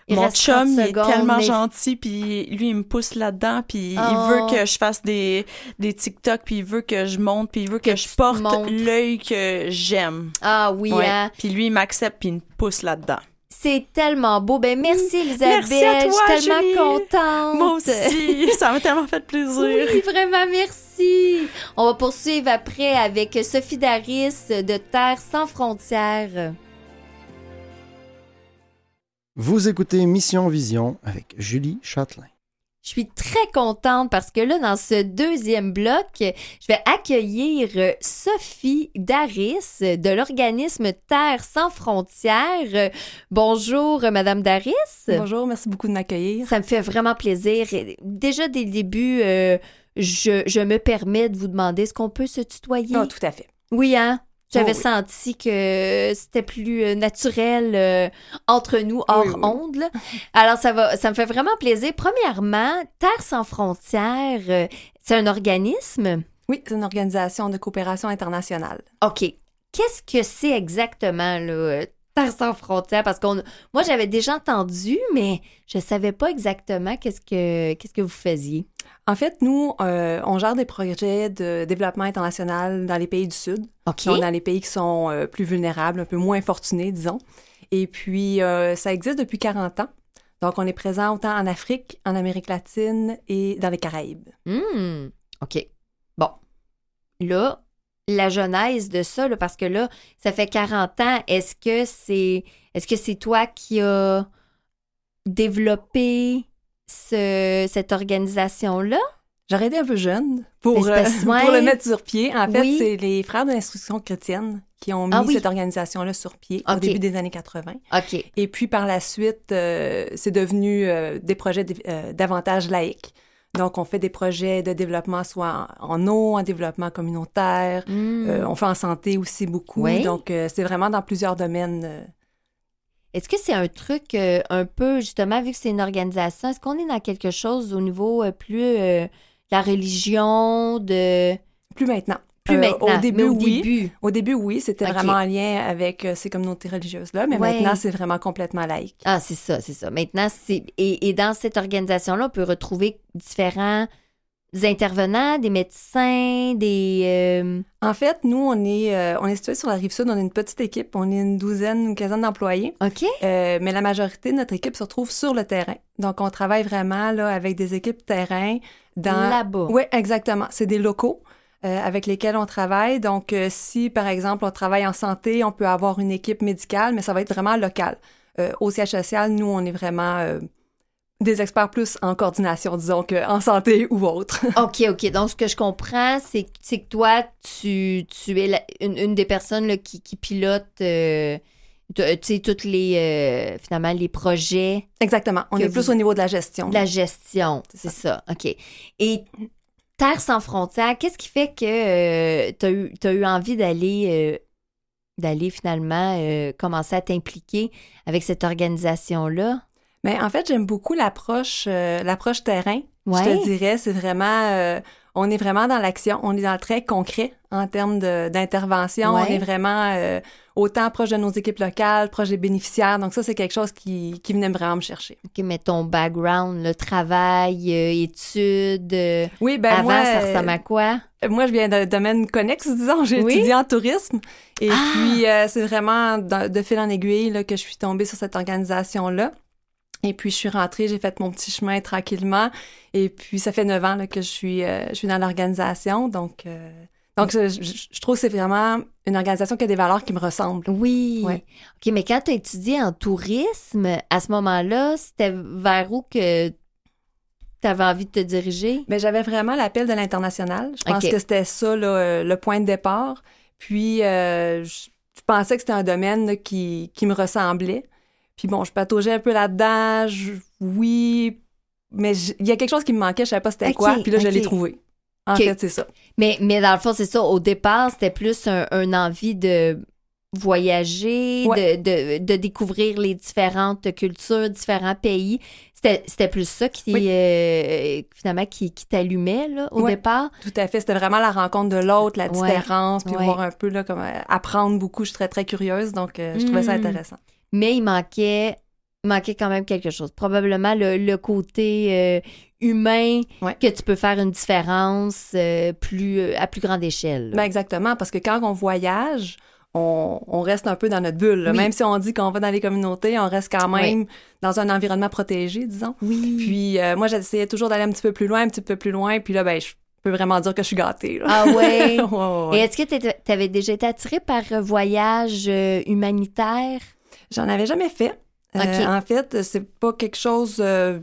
Il mon chum, 30 il est tellement mais- gentil, puis lui, il me pousse là-dedans, puis Oh. il veut que je fasse des, des TikTok, puis il veut que je monte, puis il veut que, Que je porte l'œil que j'aime. Ah oui, Ouais. hein? Puis lui, il m'accepte, puis il me pousse là-dedans. C'est tellement beau. Ben merci Elisabeth. Merci à toi, Je suis tellement Julie. contente. Moi aussi, ça m'a tellement fait plaisir. Oui, vraiment, merci. On va poursuivre après avec Sophie Daris de Terre sans frontières. Vous écoutez Mission Vision avec Julie Châtelain. Je suis très contente parce que là, dans ce deuxième bloc, je vais accueillir euh, Sophie Daris de l'organisme Terre sans frontières. Bonjour, euh, Madame Daris. Bonjour, merci beaucoup de m'accueillir. Ça me fait vraiment plaisir. Déjà dès le début, euh, je, je me permets de vous demander, est-ce qu'on peut se tutoyer? Ah, tout à fait. Oui, hein? J'avais Oh oui. senti que c'était plus euh, naturel euh, entre nous, hors Oui, oui. onde. là. Alors, ça, va, ça me fait vraiment plaisir. Premièrement, Terre sans frontières, euh, c'est un organisme? Oui, c'est une organisation de coopération internationale. OK. Qu'est-ce que c'est exactement, là, euh, Terre sans frontières? Parce qu'on, moi, j'avais déjà entendu, mais je savais pas exactement qu'est-ce que, qu'est-ce que vous faisiez. En fait, nous, euh, on gère des projets de développement international dans les pays du Sud, OK. donc dans les pays qui sont euh, plus vulnérables, un peu moins fortunés, disons. Et puis, euh, ça existe depuis 40 ans. Donc, on est présent autant en Afrique, en Amérique latine et dans les Caraïbes. Hmm, OK. Bon. Là, la genèse de ça, là, parce que là, ça fait 40 ans, est-ce que c'est est-ce que c'est toi qui as développé ce- cette organisation-là? J'aurais été un peu jeune pour, parce- euh, pour le mettre sur pied. En fait, Oui. c'est les frères de l'instruction chrétienne qui ont mis Ah oui. cette organisation-là sur pied au début des années 80. OK. Et puis par la suite, euh, c'est devenu euh, des projets davantage laïques. Donc, on fait des projets de développement soit en, eau, en développement communautaire. Hmm. Euh, on fait en santé aussi beaucoup. Oui. Donc, euh, c'est vraiment dans plusieurs domaines. euh. Est-ce que c'est un truc un peu, justement, vu que c'est une organisation, est-ce qu'on est dans quelque chose au niveau plus de la religion, de... Plus maintenant. Plus Euh, maintenant, Au début, mais au oui. début. Au début, oui, c'était vraiment en lien avec euh, ces communautés religieuses-là, mais Ouais. maintenant, c'est vraiment complètement laïque. Ah, c'est ça, c'est ça. Maintenant, c'est... Et, et dans cette organisation-là, on peut retrouver différents intervenants, des médecins, des... euh, En fait, nous, on est, euh, on est situé sur la rive sud, on est une petite équipe, on est une douzaine, une quinzaine d'employés, OK? euh, mais la majorité de notre équipe se retrouve sur le terrain. Donc, on travaille vraiment là, avec des équipes terrain dans... Là-bas. Oui, exactement. C'est des locaux avec lesquels on travaille. Donc, euh, si, par exemple, on travaille en santé, on peut avoir une équipe médicale, mais ça va être vraiment local. Euh, au siège social, nous, on est vraiment euh, des experts plus en coordination, disons, qu'en santé ou autre. OK, OK. Donc, ce que je comprends, c'est que toi, tu, tu es la- une, une des personnes là, qui, qui pilote, euh, tu sais, toutes les, euh, finalement, les projets exactement. On est plus vous- au niveau de la gestion. de la gestion. C'est C'est ça. OK. Et Terre sans frontières, qu'est-ce qui fait que tu as, eu t'as eu envie d'aller euh, d'aller finalement euh, commencer à t'impliquer avec cette organisation-là? Mais en fait, j'aime beaucoup l'approche euh, l'approche terrain. Je te dirais, c'est vraiment euh, on est vraiment dans l'action, on est dans le très concret en termes d'intervention, Ouais. on est vraiment euh, autant proche de nos équipes locales, proche des bénéficiaires. Donc ça c'est quelque chose qui, qui venait vraiment me chercher. OK, mais ton background, le travail, euh, études, euh, Oui, ben avant, moi ça ressemble à quoi? moi je viens d'un domaine connexe, disons, j'ai Oui? étudié en tourisme et Ah! puis c'est vraiment de, de fil en aiguille là, que je suis tombée sur cette organisation là. Et puis, je suis rentrée, j'ai fait mon petit chemin tranquillement. Et puis, ça fait neuf ans là, que je suis, euh, je suis dans l'organisation. Donc, euh, donc je, je- je trouve que c'est vraiment une organisation qui a des valeurs qui me ressemblent. Oui. Ouais. OK, mais quand tu as étudié en tourisme, à ce moment-là, c'était vers où que tu avais envie de te diriger? Mais j'avais vraiment l'appel de l'international. Je pense que c'était ça, là, euh, le point de départ. Puis, euh, je, je pensais que c'était un domaine là, qui, qui me ressemblait. Puis bon, je pataugeais un peu là-dedans. je- oui, mais il y a quelque chose qui me manquait, je savais pas c'était quoi. Puis là, je l'ai trouvé. En fait, c'est ça. Mais, mais dans le fond, c'est ça. Au départ, c'était plus un, un envie de voyager, Ouais. de, de, de découvrir les différentes cultures, différents pays. C'était c'était plus ça qui, Oui. euh, finalement, qui, qui t'allumait, là, au Ouais. départ. Tout à fait. C'était vraiment la rencontre de l'autre, la Ouais, différence, puis voir un peu, là, comme euh, apprendre beaucoup. Je suis très, très curieuse, donc euh, je trouvais ça Mm. intéressant. Mais il manquait, manquait quand même quelque chose. Probablement le, le côté euh, humain Ouais. que tu peux faire une différence euh, plus, à plus grande échelle. Ben exactement, parce que quand on voyage, on, on reste un peu dans notre bulle. Oui. Même si on dit qu'on va dans les communautés, on reste quand même dans un environnement protégé, disons. oui. Puis euh, moi, j'essayais toujours d'aller un petit peu plus loin, un petit peu plus loin. Puis là, ben, je peux vraiment dire que je suis gâtée. là. Ah ouais? Ouais, ouais, Et est-ce que tu avais déjà été attirée par voyage humanitaire? J'en avais jamais fait. Euh. En fait, c'est pas quelque chose... euh,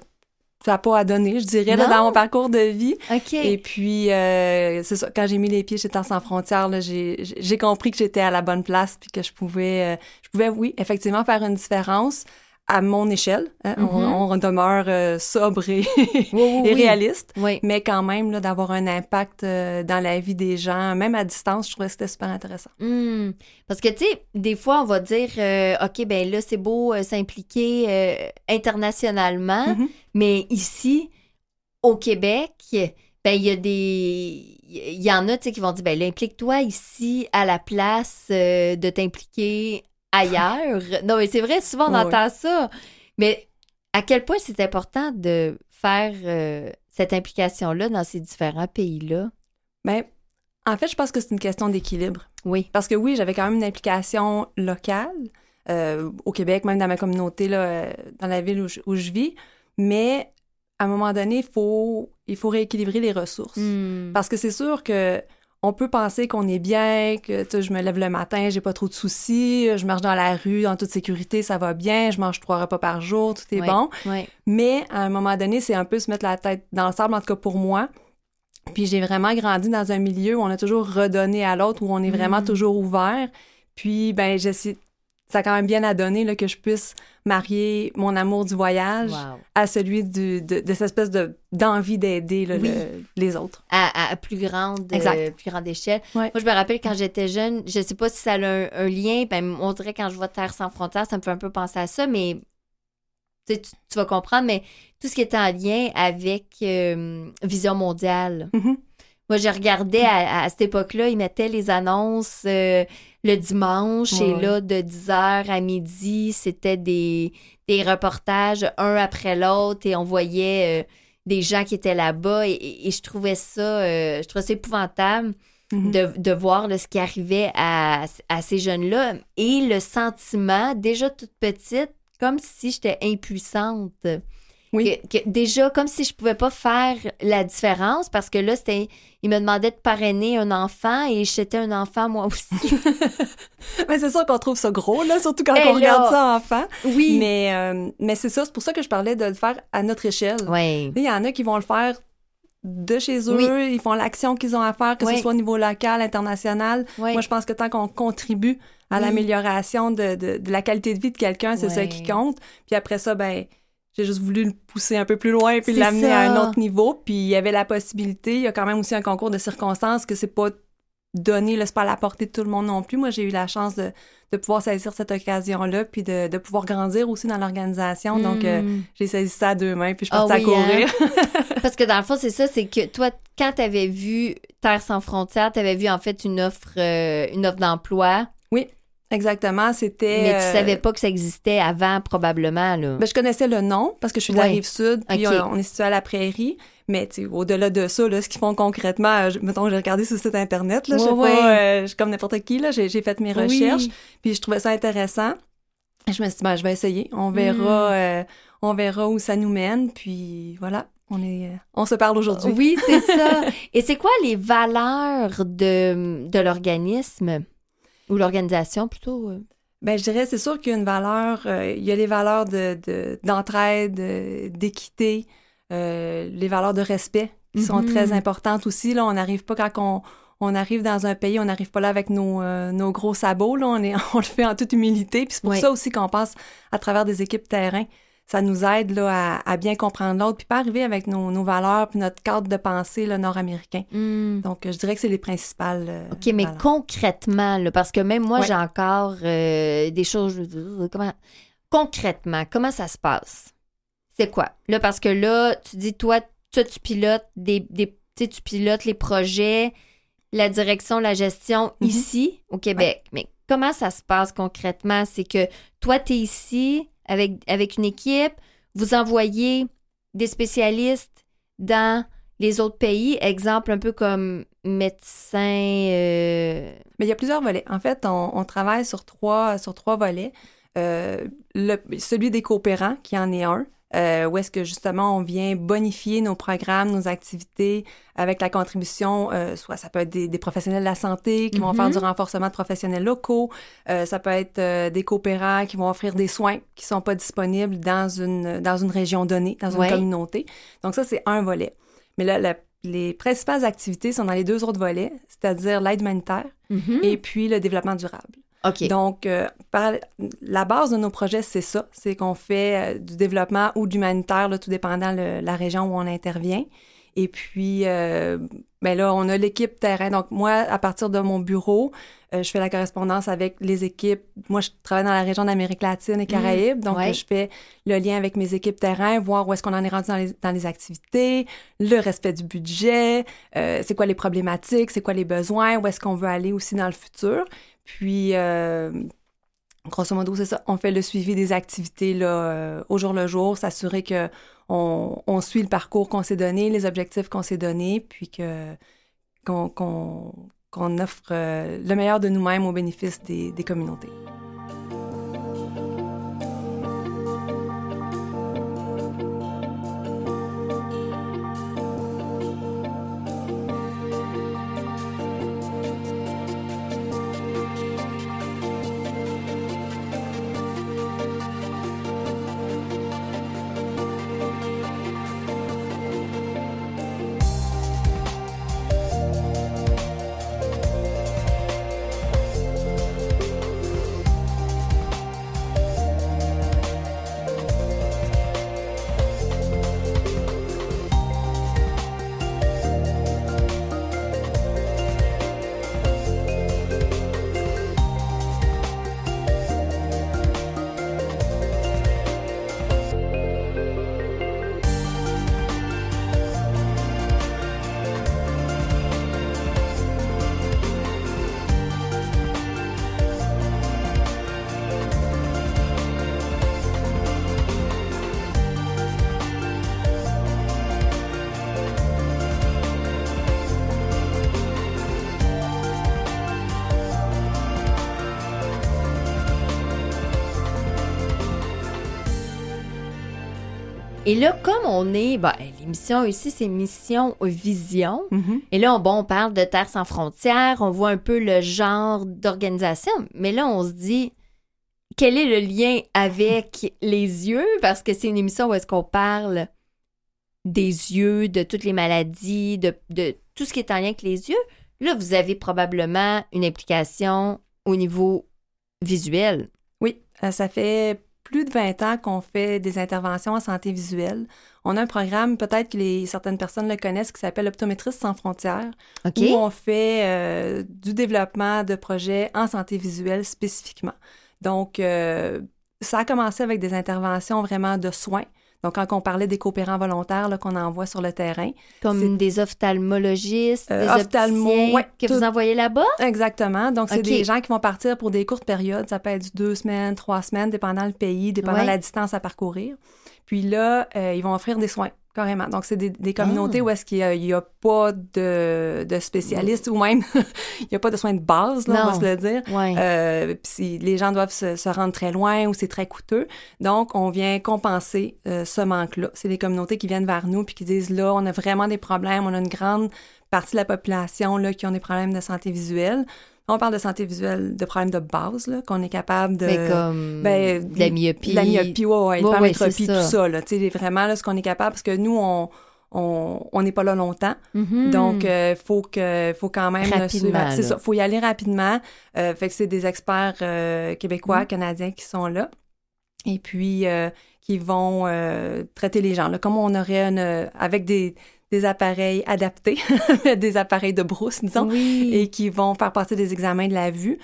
ça n'a pas à donner, je dirais, là, dans mon parcours de vie. Et puis, euh, c'est ça, quand j'ai mis les pieds chez Temps sans frontières, là, j'ai j'ai compris que j'étais à la bonne place puis que je pouvais, euh, je pouvais, oui, effectivement, faire une différence à mon échelle. hein. on, Mhm. on demeure euh, sobre et, Oui, oui, et oui. réaliste, Oui. mais quand même, là, d'avoir un impact euh, dans la vie des gens, même à distance, je trouvais que c'était super intéressant. Hmm. Parce que, tu sais, des fois, on va dire, euh, OK, ben là, c'est beau euh, s'impliquer internationalement, Mhm. mais ici, au Québec, ben il y a des... Il y en a, qui vont dire, ben implique-toi ici à la place euh, de t'impliquer ailleurs. non, mais c'est vrai, souvent, on Ouais, entend ça. Mais à quel point c'est important de faire euh, cette implication-là dans ces différents pays-là? Ben, en fait, je pense que c'est une question d'équilibre. Oui. Parce que oui, j'avais quand même une implication locale euh, au Québec, même dans ma communauté, là, euh, dans la ville où je, où je vis. Mais à un moment donné, il faut, il faut rééquilibrer les ressources. Hmm. Parce que c'est sûr que on peut penser qu'on est bien, que tu sais, je me lève le matin, j'ai pas trop de soucis, je marche dans la rue en toute sécurité, ça va bien, je mange trois repas par jour, tout est bon. Oui. Mais à un moment donné, c'est un peu se mettre la tête dans le sable, en tout cas pour moi. Puis j'ai vraiment grandi dans un milieu où on a toujours redonné à l'autre, où on est vraiment Mm. toujours ouvert. Puis, ben, j'essaie. Ça a quand même bien à donner là, que je puisse marier mon amour du voyage Wow. à celui du, de, de cette espèce de, d'envie d'aider là, Oui. le- les autres. à, à plus grande euh, plus grande échelle. Ouais. Moi, je me rappelle quand j'étais jeune, je sais pas si ça a un, un lien, ben, on dirait quand je vois Terre sans frontières, ça me fait un peu penser à ça, mais tu, vas comprendre, mais tout ce qui était en lien avec euh, Vision mondiale. Mhm. Moi, je regardais à, à cette époque-là, ils mettaient les annonces euh, le dimanche Ouais, et là, de 10h à midi, c'était des, des reportages un après l'autre et on voyait euh, des gens qui étaient là-bas et, et- et je trouvais ça, euh, je trouvais ça épouvantable Mhm. de, de voir là, ce qui arrivait à, à ces jeunes-là et le sentiment, déjà toute petite, comme si j'étais impuissante. Oui. Que- que déjà, comme si je pouvais pas faire la différence parce que là, c'était. Il me demandait de parrainer un enfant et j'étais un enfant moi aussi. Mais c'est sûr qu'on trouve ça gros, là, surtout quand Eh on regarde ça enfant. Oui. Mais, euh, mais c'est ça, c'est pour ça que je parlais de le faire à notre échelle. Oui. Il y en a qui vont le faire de chez eux, Oui. ils font l'action qu'ils ont à faire, que Oui. ce soit au niveau local, international. Oui. Moi, je pense que tant qu'on contribue à l'amélioration de, de, de la qualité de vie de quelqu'un, c'est ça qui compte. Puis après ça, ben, j'ai juste voulu le pousser un peu plus loin puis l'amener à un autre niveau. Puis il y avait la possibilité, il y a quand même aussi un concours de circonstances que c'est pas donné, là, c'est pas à la portée de tout le monde non plus. Moi, j'ai eu la chance de, de pouvoir saisir cette occasion-là puis de, de pouvoir grandir aussi dans l'organisation. Donc, euh, Mm. j'ai saisi ça à deux mains puis je suis Ah oui, à courir. Parce que dans le fond, c'est ça, c'est que toi, quand tu avais vu Terre sans frontières, tu avais vu en fait une offre, euh, une offre d'emploi, Exactement, c'était... mais tu euh, savais pas que ça existait avant, probablement. Là. Ben, je connaissais le nom parce que je suis de la Ouais. rive sud, puis Ok. on, on est situé à la prairie. Mais tu sais, au-delà de ça, là, ce qu'ils font concrètement, euh, je- mettons, j'ai regardé sur le site internet, là, je sais Ouais, pas, euh, je suis comme n'importe qui, là, j'ai fait mes recherches, Oui. puis je trouvais ça intéressant. Et je me suis dit, ben, je vais essayer, on Hmm. verra, euh, on verra où ça nous mène, puis voilà, on est, euh, on se parle aujourd'hui. Oui, c'est ça. Et c'est quoi les valeurs de, de l'organisme? Ou l'organisation plutôt? euh? Ben, je dirais, c'est sûr qu'il y a une valeur, euh, il y a les valeurs de, de- d'entraide, euh, d'équité, euh, les valeurs de respect qui sont Mhm. très importantes aussi. Là, on n'arrive pas quand on, on arrive dans un pays, on n'arrive pas là avec nos, euh, nos gros sabots. Là, on, est, on le fait en toute humilité. Puis c'est pour Oui. ça aussi qu'on passe à travers des équipes terrain. Ça nous aide là, à, à bien comprendre l'autre, puis pas arriver avec nos, nos valeurs, puis notre cadre de pensée nord-américain. Hmm. Donc, je dirais que c'est les principales. euh, OK, mais valeurs. concrètement, là, parce que même moi, Ouais. j'ai encore euh, des choses. Comment... Concrètement, comment ça se passe? C'est quoi? Là, parce que là, tu dis, toi, toi tu pilotes des, des tu pilotes les projets, la direction, la gestion Mhm. ici, au Québec. Mais comment ça se passe concrètement? C'est que toi, tu es ici avec, avec une équipe, vous envoyez des spécialistes dans les autres pays, exemple un peu comme médecin. euh, Mais il y a plusieurs volets. En fait, on, travaille sur trois, sur trois volets. Euh, le- celui des coopérants, qui en est un, euh, où est-ce que justement on vient bonifier nos programmes, nos activités avec la contribution, euh, soit ça peut être des, des professionnels de la santé qui vont faire du renforcement de professionnels locaux, euh, ça peut être euh, des coopérants qui vont offrir des soins qui sont pas disponibles dans une, dans une région donnée, dans une Ouais. communauté. Donc ça, c'est un volet. Mais là, la- les principales activités sont dans les deux autres volets, c'est-à-dire l'aide humanitaire Mhm. et puis le développement durable. Donc, euh, par, la base de nos projets, c'est ça, c'est qu'on fait euh, du développement ou de l'humanitaire, là, tout dépendant de la région où on intervient. Et puis, euh, ben là, on a l'équipe terrain. Donc, moi, à partir de mon bureau, euh, je fais la correspondance avec les équipes. Moi, je travaille dans la région d'Amérique latine et Caraïbes. donc, ouais. je fais le lien avec mes équipes terrain, voir où est-ce qu'on en est rendu dans les, dans les activités, le respect du budget, euh, c'est quoi les problématiques, c'est quoi les besoins, où est-ce qu'on veut aller aussi dans le futur. Puis, euh, grosso modo, c'est ça. On fait le suivi des activités là, euh, au jour le jour, s'assurer que on, suit le parcours qu'on s'est donné, les objectifs qu'on s'est donnés, puis que qu'on offre euh, le meilleur de nous-mêmes au bénéfice des, des communautés. Et là, comme on est, ben, l'émission ici, c'est Mission Vision. Mhm. Et là, on, bon, on parle de Terre sans frontières, on voit un peu le genre d'organisation, mais là, on se dit, quel est le lien avec les yeux? Parce que c'est une émission où est-ce qu'on parle des yeux, de toutes les maladies, de, de tout ce qui est en lien avec les yeux. Là, vous avez probablement une implication au niveau visuel. Oui, euh, ça fait plus de 20 ans qu'on fait des interventions en santé visuelle. On a un programme, peut-être que les, certaines personnes le connaissent, qui s'appelle Optométristes sans frontières, où on fait euh, du développement de projets en santé visuelle spécifiquement. Donc, euh, ça a commencé avec des interventions vraiment de soins. Donc, quand on parlait des coopérants volontaires qu'on envoie sur le terrain, Comme des ophtalmologistes, Euh, des ophtalmo, opticiens ouais, que tout- vous envoyez là-bas? Exactement. Donc, c'est des gens qui vont partir pour des courtes périodes. Ça peut être deux semaines, trois semaines, dépendant le pays, dépendant Ouais. la distance à parcourir. Puis là, euh, ils vont offrir des soins, carrément. Donc, c'est des, des communautés Ah. où est-ce qu'il n'y a, pas de, de spécialistes ou même il n'y a pas de soins de base, là, on va se le dire. Ouais. Euh, si les gens doivent se, se rendre très loin ou c'est très coûteux. Donc, on vient compenser euh, ce manque-là. C'est des communautés qui viennent vers nous puis qui disent là, on a vraiment des problèmes, on a une grande partie de la population là, qui ont des problèmes de santé visuelle. On parle de santé visuelle, de problèmes de base, là, qu'on est capable de... Mais comme ben, de la myopie. de la myopie, ouais, ouais, Ouais, ouais, tout ça. là. Tu sais, vraiment, là, ce qu'on est capable, parce que nous, on on n'est pas là longtemps. Mhm. Donc, euh, faut que faut quand même Rapidement, suivre. Ça, faut y aller rapidement. Euh, fait que c'est des experts euh, québécois, Mm. canadiens qui sont là. Et puis, qui vont traiter les gens, là, comme on aurait une, avec des, des appareils adaptés, des appareils de brousse, disons, oui. et qui vont faire passer des examens de la vue.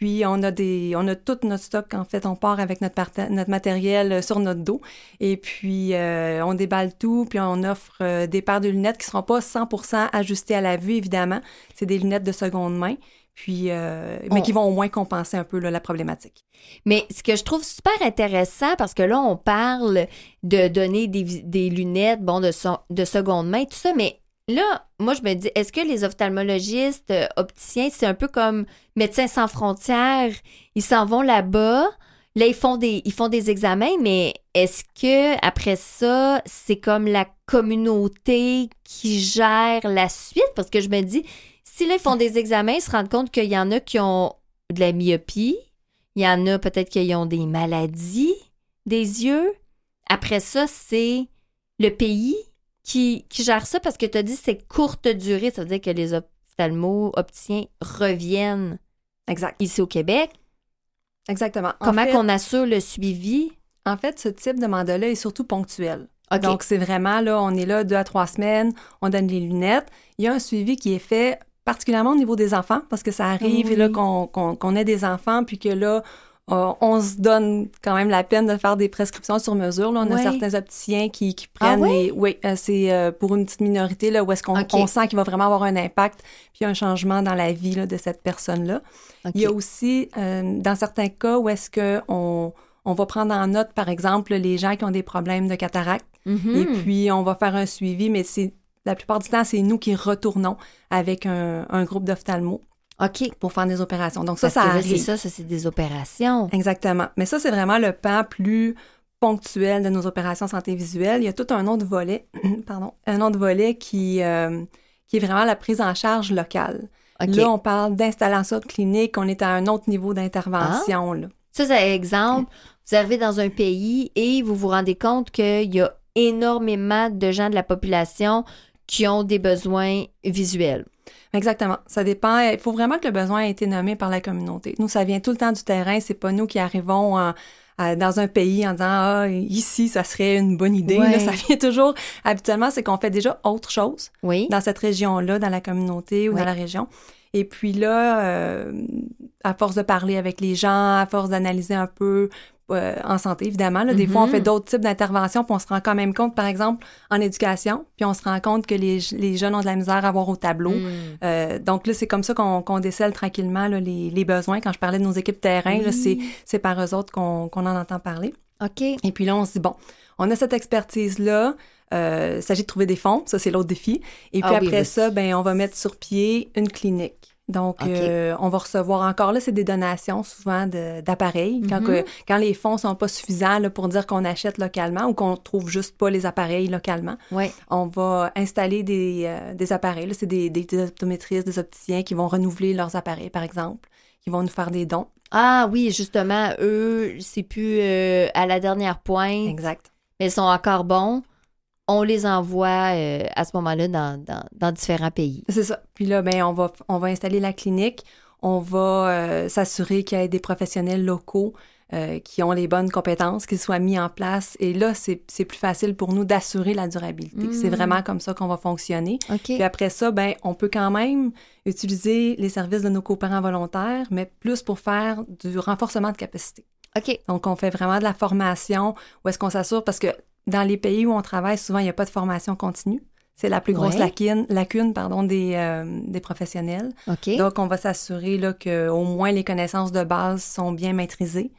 Puis on a des, on a tout notre stock. En fait, on part avec notre, parta- notre matériel euh, sur notre dos. Et puis euh, on déballe tout. Puis on offre euh, des paires de lunettes qui seront pas 100% ajustées à la vue, évidemment. C'est des lunettes de seconde main. Puis, euh, mais On- qui vont au moins compenser un peu là, la problématique. Mais ce que je trouve super intéressant, parce que là, on parle de donner des, lunettes, bon, de, son- de seconde main, tout ça, mais là, moi, je me dis, est-ce que les ophtalmologistes, euh, opticiens, c'est un peu comme Médecins sans frontières, ils s'en vont là-bas, là, ils font des, ils font des examens, mais est-ce que après ça, c'est comme la communauté qui gère la suite? Parce que je me dis, si là, ils font des examens, ils se rendent compte qu'il y en a qui ont de la myopie, il y en a peut-être qui ont des maladies des yeux. Après ça, c'est le pays qui, qui gère ça parce que tu as dit c'est courte durée. Ça veut dire que les ophtalmos, opticiens reviennent Exact. ici au Québec. Exactement. En Comment fait- qu'on assure le suivi? En fait, ce type de mandat-là est surtout ponctuel. Donc, c'est vraiment là, on est là deux à trois semaines, on donne les lunettes. Il y a un suivi qui est fait particulièrement au niveau des enfants, parce que ça arrive Oui. là qu'on qu'on qu'on ait des enfants, puis que là, euh, on se donne quand même la peine de faire des prescriptions sur mesure. Là, on a certains opticiens qui, qui Ah prennent ouais? les... Oui, euh, c'est euh, pour une petite minorité là, où est-ce qu'on sent qu'il va vraiment avoir un impact, puis un changement dans la vie là, de cette personne-là. Il y a aussi, dans certains cas, où est-ce que on, va prendre en note, par exemple, les gens qui ont des problèmes de cataracte, Mhm. et puis on va faire un suivi, mais c'est la plupart du temps, c'est nous qui retournons avec un, un groupe d'ophtalmos OK. pour faire des opérations. Donc ça, Parce ça c'est ça, ça, c'est des opérations. Exactement. Mais ça, c'est vraiment le pan plus ponctuel de nos opérations santé visuelle. Il y a tout un autre volet, pardon, un autre volet qui, euh, qui est vraiment la prise en charge locale. Là, on parle d'installation clinique, on est à un autre niveau d'intervention. là. Ça, c'est exemple, vous arrivez dans un pays et vous vous rendez compte qu'il y a énormément de gens de la population qui ont des besoins visuels. Exactement. Ça dépend. Il faut vraiment que le besoin ait été nommé par la communauté. Nous, ça vient tout le temps du terrain. C'est pas nous qui arrivons en- dans un pays en disant ah ici ça serait une bonne idée. Là, ça vient toujours. Habituellement, c'est qu'on fait déjà autre chose Oui. dans cette région-là, dans la communauté ou dans la région. Et puis là, euh, à force de parler avec les gens, à force d'analyser un peu euh, en santé, évidemment, là, des fois, on Mhm. fait d'autres types d'interventions, puis on se rend quand même compte, par exemple, en éducation, puis on se rend compte que les, les jeunes ont de la misère à voir au tableau. Mm. Euh, donc là, c'est comme ça qu'on décèle tranquillement là, les, les besoins. Quand je parlais de nos équipes terrain, Oui. c'est par eux autres qu'on en entend parler. OK. Et puis là, on se dit, bon, on a cette expertise-là. Euh, il s'agit de trouver des fonds, ça c'est l'autre défi. Et puis Ah oui, après oui. ça, ben on va mettre sur pied une clinique. Donc, euh, on va recevoir encore là, c'est des donations souvent d'appareils. Quand, Mhm. que- quand les fonds sont pas suffisants là, pour dire qu'on achète localement ou qu'on trouve juste pas les appareils localement, on va installer des, euh, des appareils. C'est des, des, des optométristes, des opticiens qui vont renouveler leurs appareils, par exemple, qui vont nous faire des dons. Ah oui, justement, eux, c'est plus euh, à la dernière pointe, Exact. mais ils sont encore bons. On les envoie euh, à ce moment-là dans, dans- dans différents pays. C'est ça. Puis là, ben, on va, on va installer la clinique. On va euh, s'assurer qu'il y ait des professionnels locaux euh, qui ont les bonnes compétences, qu'ils soient mis en place. Et là, c'est c'est plus facile pour nous d'assurer la durabilité. Mm. C'est vraiment comme ça qu'on va fonctionner. OK. Puis après ça, ben, on peut quand même utiliser les services de nos coopérants volontaires, mais plus pour faire du renforcement de capacité. OK. Donc, on fait vraiment de la formation où est-ce qu'on s'assure, parce que dans les pays où on travaille, souvent, il n'y a pas de formation continue. C'est la plus grosse Ouais. lacune, lacune pardon, des, euh, des professionnels. OK. Donc, on va s'assurer là, que au moins les connaissances de base sont bien maîtrisées.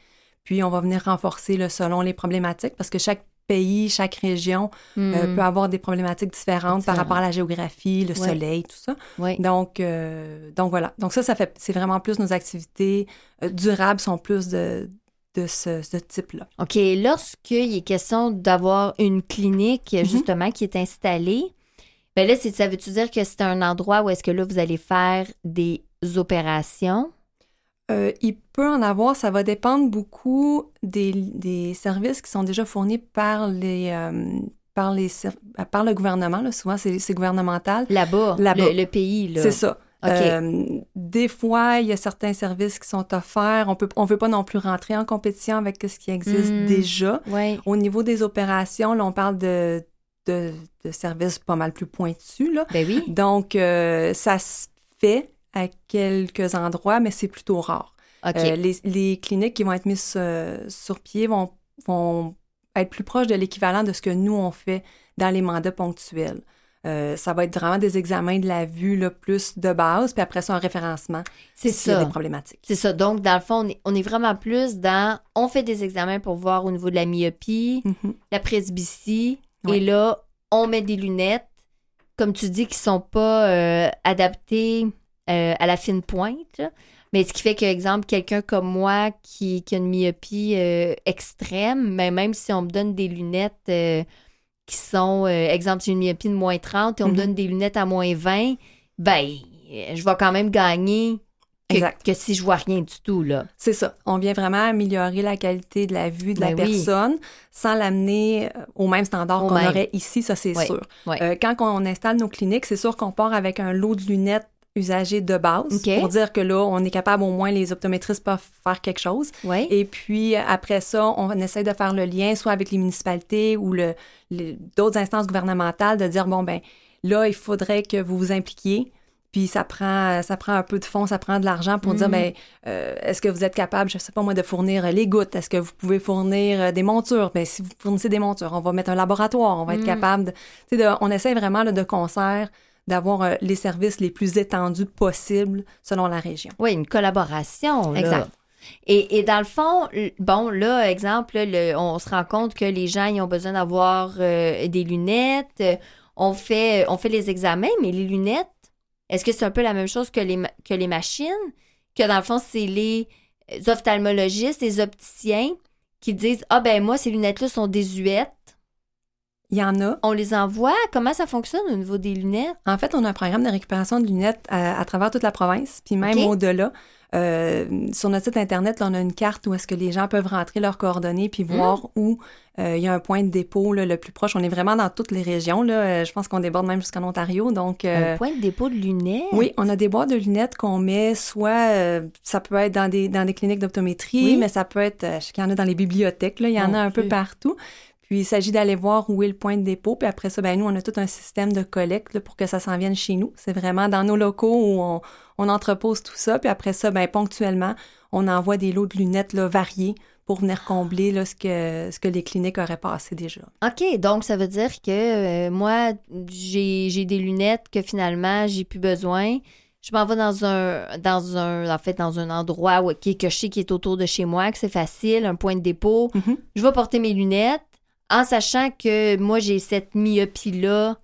Puis, on va venir renforcer là, selon les problématiques, parce que chaque pays, chaque région euh, Hmm. peut avoir des problématiques différentes par rapport à la géographie, le Ouais. soleil, tout ça. Oui. Donc, euh, donc voilà. Donc ça, ça fait, c'est vraiment plus nos activités durables sont plus de, de ce, ce type-là. OK. Lorsqu'il est question d'avoir une clinique, Mhm. justement, qui est installée, ben là, ça veut-tu dire que c'est un endroit où est-ce que là, vous allez faire des opérations? Euh, il peut en avoir, ça va dépendre beaucoup des, des services qui sont déjà fournis par les, euh, par les, par le gouvernement. Là. Souvent, c'est, gouvernemental. Là-bas, Là-bas. Le, le pays, là. C'est ça. OK. Euh, des fois, il y a certains services qui sont offerts. On peut, on veut pas non plus rentrer en compétition avec ce qui existe Mm. déjà. Au niveau des opérations, là, on parle de, de, de services pas mal plus pointus. Là. Ben oui. Donc, euh, ça se fait à quelques endroits, mais c'est plutôt rare. OK. Euh, les, les cliniques qui vont être mises euh, sur pied vont, vont être plus proches de l'équivalent de ce que nous, on fait dans les mandats ponctuels. Euh, ça va être vraiment des examens de la vue là, plus de base, puis après ça, un référencement c'est s'il y a ça. des problématiques. C'est ça. Donc, dans le fond, on est, on est vraiment plus dans. On fait des examens pour voir au niveau de la myopie, Mhm. la presbytie, et là, on met des lunettes, comme tu dis, qui sont pas euh, adaptées euh, à la fine pointe. là. Mais ce qui fait que, exemple, quelqu'un comme moi qui, qui a une myopie extrême, mais même si on me donne des lunettes qui sont, euh, exemple, j'ai une myopie de moins 30 et on me Mhm. donne des lunettes à moins 20, ben, je vais quand même gagner que, Exact. que si je vois rien du tout, là. C'est ça. On vient vraiment améliorer la qualité de la vue de la Ben oui. personne sans l'amener euh, au même standard qu'on aurait ici, ça c'est sûr. Euh, quand on installe nos cliniques, c'est sûr qu'on part avec un lot de lunettes usagées de base pour dire que là, on est capable, au moins les optométristes peuvent faire quelque chose. Et puis après ça, on essaie de faire le lien soit avec les municipalités ou le, d'autres instances gouvernementales de dire bon ben là, il faudrait que vous vous impliquiez. Puis ça prend, ça prend un peu de fonds, ça prend de l'argent pour dire, Mhm. ben, euh, est-ce que vous êtes capable, je sais pas moi, de fournir les gouttes? Est-ce que vous pouvez fournir euh, des montures? Ben, si vous fournissez des montures, on va mettre un laboratoire, on va être Mhm. capable de, tu sais, de- on essaie vraiment là, de concert d'avoir euh, les services les plus étendus possibles selon la région. Oui, une collaboration. là. Exact. Et, et dans le fond, bon, là, exemple, le- on se rend compte que les gens ils ont besoin d'avoir euh, des lunettes. Euh, On fait, on fait les examens, mais les lunettes, est-ce que c'est un peu la même chose que les, que les machines? Que dans le fond, c'est les ophtalmologistes, les opticiens qui disent Ah, ben moi, ces lunettes-là sont désuètes. Il y en a. On les envoie? Comment ça fonctionne au niveau des lunettes? En fait, on a un programme de récupération de lunettes à, à travers toute la province, puis même au-delà. Euh, sur notre site Internet, là, on a une carte où est-ce que les gens peuvent rentrer leurs coordonnées puis voir où euh, il y a un point de dépôt là, le plus proche. On est vraiment dans toutes les régions. Là. Euh, Je pense qu'on déborde même jusqu'en Ontario. Donc, euh, Un point de dépôt de lunettes? oui, on a des boîtes de lunettes qu'on met soit, ça peut être dans des, dans des cliniques d'optométrie, Oui. mais ça peut être, je sais qu'il y en a dans les bibliothèques, là, il y en a un peu partout. Puis il s'agit d'aller voir où est le point de dépôt. Puis après ça, ben nous, on a tout un système de collecte là, pour que ça s'en vienne chez nous. C'est vraiment dans nos locaux où on, on entrepose tout ça. Puis après ça, ben ponctuellement, on envoie des lots de lunettes là, variés pour venir combler là, ce, que, ce que les cliniques auraient passé déjà. OK, donc ça veut dire que euh, moi, j'ai j'ai des lunettes que finalement, j'ai plus besoin. Je m'en vais dans un, dans un, en fait, dans un endroit où, qui est que je sais qui est autour de chez moi, que c'est facile, un point de dépôt. Mhm. Je vais porter mes lunettes en sachant que moi, j'ai cette myopie-là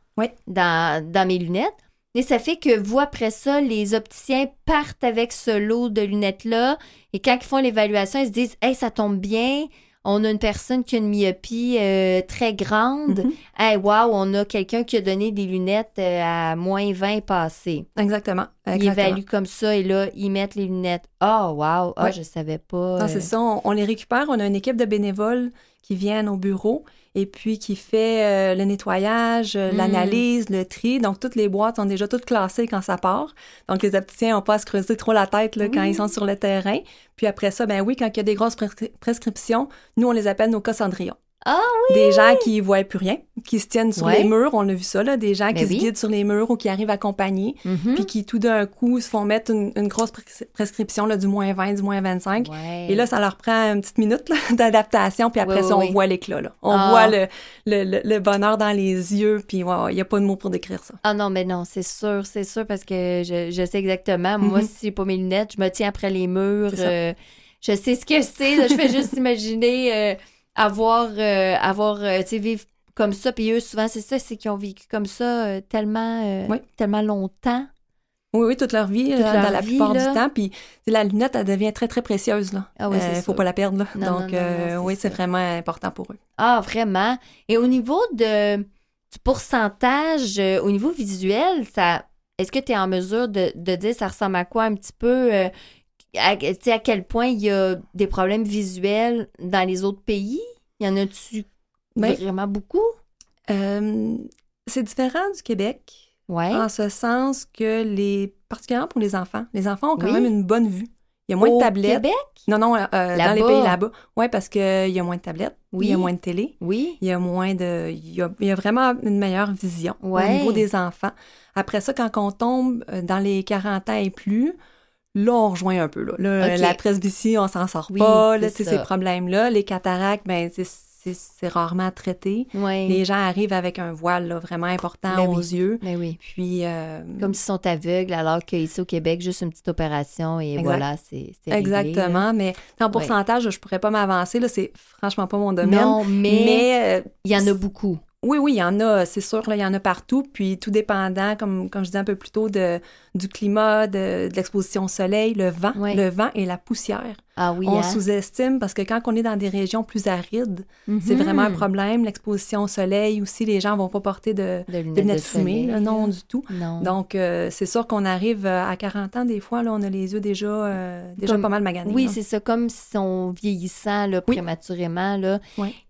dans, dans mes lunettes. Et ça fait que vous, après ça, les opticiens partent avec ce lot de lunettes-là. Et quand ils font l'évaluation, ils se disent Hey, ça tombe bien. On a une personne qui a une myopie euh, très grande. Mhm. Hey, wow, on a quelqu'un qui a donné des lunettes euh, à moins 20 passées. Exactement. Ils évaluent comme ça et là, ils mettent les lunettes. Oh, wow. Ah, Ouais. je savais pas. Non, euh, c'est ça. On, on les récupère. On a une équipe de bénévoles qui viennent au bureau et puis qui fait euh, le nettoyage, euh, Mm. l'analyse, le tri. Donc, toutes les boîtes sont déjà toutes classées quand ça part. Donc, les opticiens n'ont pas à se creuser trop la tête là, quand ils sont sur le terrain. Puis après ça, ben oui, quand il y a des grosses prescri- prescriptions, nous, on les appelle nos cas Cendrillon. Ah Des gens qui voient plus rien, qui se tiennent sur Ouais. les murs. On a vu ça, là. Des gens Ben qui oui. se guident sur les murs ou qui arrivent accompagnés mhm. puis qui tout d'un coup se font mettre une, une grosse pres- prescription là, du moins 20, du moins 25. Ouais. Et là, ça leur prend une petite minute d'adaptation, puis après Oui, ça, oui, on oui. voit l'éclat. Là. On Ah. voit le, le, le- le bonheur dans les yeux, puis il n'y a pas de mots pour décrire ça. Ah non, mais non, c'est sûr, c'est sûr, parce que je, je sais exactement. Moi, Mhm. si pas mes lunettes, je me tiens après les murs. Euh, je sais ce que c'est. Je fais juste imaginer euh, avoir, euh, avoir euh, tu sais, vivre comme ça. Puis eux, souvent, c'est ça, c'est qu'ils ont vécu comme ça euh, tellement, Oui. tellement longtemps. Oui, oui, toute leur vie, Toute là, leur dans la vie, plupart là. du temps. Puis la lunette, elle devient très, très précieuse. Là. Ah oui, faut pas la perdre. Là. Non, Donc, non, non, euh, oui, c'est vraiment important pour eux. Ah, vraiment. Et au niveau de, du pourcentage, euh, au niveau visuel, ça, est-ce que tu es en mesure de, de dire ça ressemble à quoi un petit peu? Euh, à, à quel point il y a des problèmes visuels dans les autres pays? Y en a-tu Ben, vraiment beaucoup? Euh, c'est différent du Québec, Ouais. en ce sens que les, particulièrement pour les enfants, les enfants ont quand Oui. même une bonne vue. Il y a moins Au de tablettes. Québec? Non, non, euh, dans les pays là-bas. Oui, parce qu'il y a moins de tablettes, Oui. il y a moins de télé, Oui. il y a moins de. Il y a, il y a vraiment une meilleure vision Ouais. au niveau des enfants. Après ça, quand on tombe euh, dans les 40 ans et plus, là, on rejoint un peu. Là. La presbytie, on s'en sort Oui, pas. Là, ces problèmes-là. Les cataractes, ben, c'est- rarement traité. Oui. Les gens arrivent avec un voile là, vraiment important Ben aux oui. yeux. Mais oui. Puis, euh, Comme s'ils sont aveugles, alors qu'ici au Québec, juste une petite opération et Exact. voilà, c'est exactement. Mais en pourcentage, je pourrais pas m'avancer. Là, c'est franchement pas mon domaine. Non, mais mais euh, il y en a beaucoup. Oui, oui, il y en a, c'est sûr, là, il y en a partout. Puis tout dépendant, comme, comme je disais un peu plus tôt, de, du climat, de, de l'exposition au soleil, le vent, le vent et la poussière. Ah oui, on hein? sous-estime parce que quand on est dans des régions plus arides, c'est vraiment un problème. L'exposition au soleil aussi, les gens vont pas porter de, De de lunettes, de fumées, soleil, non du tout. Non. Donc, euh, c'est sûr qu'on arrive euh, à 40 ans, des fois, là, on a les yeux déjà, euh, déjà Comme- pas mal maganés. oui, c'est ça, comme si on vieillissant là, Oui. prématurément. Là.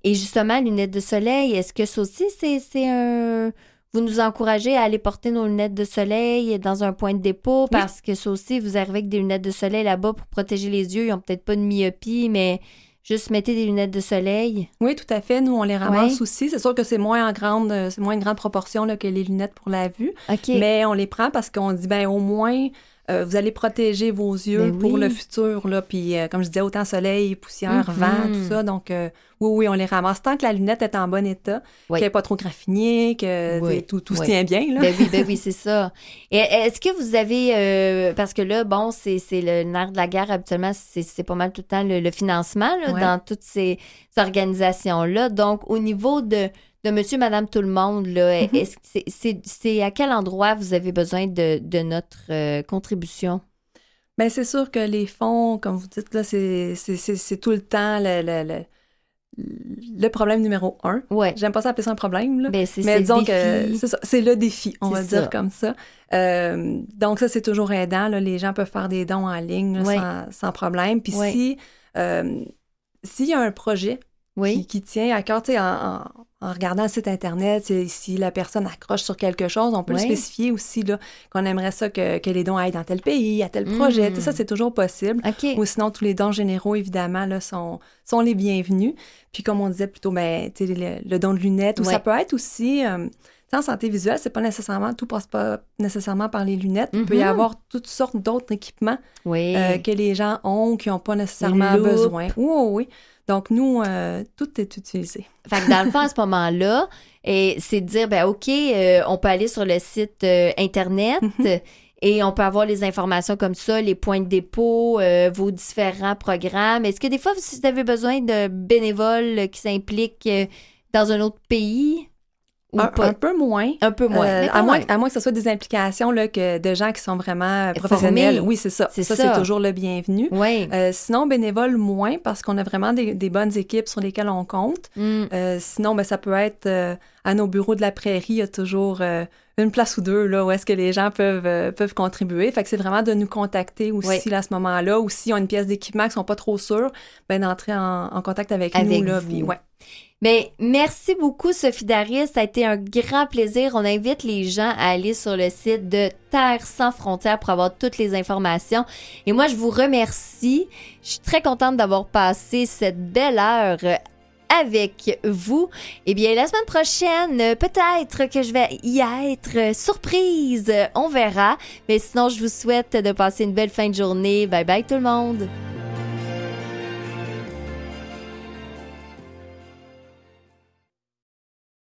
Et justement, lunettes de soleil, est-ce que ça aussi, c'est c'est un... Vous nous encouragez à aller porter nos lunettes de soleil dans un point de dépôt parce que ça aussi, vous arrivez avec des lunettes de soleil là-bas pour protéger les yeux. Ils n'ont peut-être pas de myopie, mais juste mettez des lunettes de soleil. Oui, tout à fait. Nous, on les ramasse aussi. C'est sûr que c'est moins en grande, c'est moins une grande proportion là, que les lunettes pour la vue. Mais on les prend parce qu'on dit, ben au moins, euh, vous allez protéger vos yeux Ben pour oui. le futur. Là. Puis, euh, comme je disais, autant soleil, poussière, Mhm. vent, tout ça. Donc, euh, oui, oui, on les ramasse. Tant que la lunette est en bon état, Oui. qu'elle n'est pas trop graffinée, que Oui. sais, tout, tout se tient bien. Là. Ben oui, ben oui, c'est ça. Et est-ce que vous avez, euh, parce que là, bon, c'est c'est le nerf de la guerre, habituellement, c'est pas mal tout le temps le, le financement là, dans toutes ces, ces organisations-là. Donc, au niveau de, de monsieur, madame, tout le monde, là, Mhm. est-ce que c'est- à quel endroit vous avez besoin de, de notre euh, contribution? Ben, c'est sûr que les fonds, comme vous dites, là, c'est c'est- c'est- c'est tout le temps le, le, le, le problème numéro un. Ouais. J'aime pas ça appeler ça un problème, là. C'est Mais c'est disons le que défi. c'est ça, c'est le défi, on va ça. dire comme ça. Euh, donc ça, c'est toujours aidant. là. Les gens peuvent faire des dons en ligne là, Ouais. sans, sans problème. Puis Ouais. si euh, s'il y a un projet Oui. qui, qui tient à cœur, tu sais, en, en- en regardant le site Internet, si la personne accroche sur quelque chose, on peut le spécifier aussi là, qu'on aimerait ça que, que les dons aillent dans tel pays, à tel projet. Mm. Sais, Ça, c'est toujours possible. OK. Ou sinon, tous les dons généraux, évidemment, là, sont, sont les bienvenus. Puis comme on disait plutôt, ben, tu sais, le, le don de lunettes, ou ça peut être aussi... euh, en santé visuelle, c'est pas nécessairement, tout passe pas nécessairement par les lunettes. Il peut y Mhm. avoir toutes sortes d'autres équipements Oui. euh, que les gens ont, qui n'ont pas nécessairement besoin. Oui, oui, oui. Donc, nous, euh, tout est utilisé. Fait que dans le fond, à ce moment-là, c'est de dire, ben OK, euh, on peut aller sur le site Internet Mhm. et on peut avoir les informations comme ça, les points de dépôt, euh, vos différents programmes. Est-ce que des fois, vous avez besoin de bénévoles qui s'impliquent dans un autre pays? Ou un, pas? un peu moins. Un peu moins. Euh, à, moins, à moins que ce soit des implications là, que de gens qui sont vraiment professionnels. Formés. Oui, c'est ça. C'est ça, ça. c'est toujours le bienvenu. Oui. Euh, sinon, bénévoles, moins, parce qu'on a vraiment des, des bonnes équipes sur lesquelles on compte. Mm. Euh, sinon, ben, ça peut être euh, à nos bureaux de la prairie, il y a toujours euh, une place ou deux là, où est-ce que les gens peuvent, euh, peuvent contribuer. Fait que c'est vraiment de nous contacter aussi Oui. là, à ce moment-là, ou s'ils ont une pièce d'équipement qui sont pas trop sûrs, ben, d'entrer en, en contact avec, Avec nous. Là, puis ouais. Mais merci beaucoup, Sophie Daris. Ça a été un grand plaisir. On invite les gens à aller sur le site de Terre sans frontières pour avoir toutes les informations. Et moi, je vous remercie. Je suis très contente d'avoir passé cette belle heure euh, avec vous. Eh bien, la semaine prochaine, peut-être que je vais y être surprise. On verra. Mais sinon, je vous souhaite de passer une belle fin de journée. Bye bye tout le monde.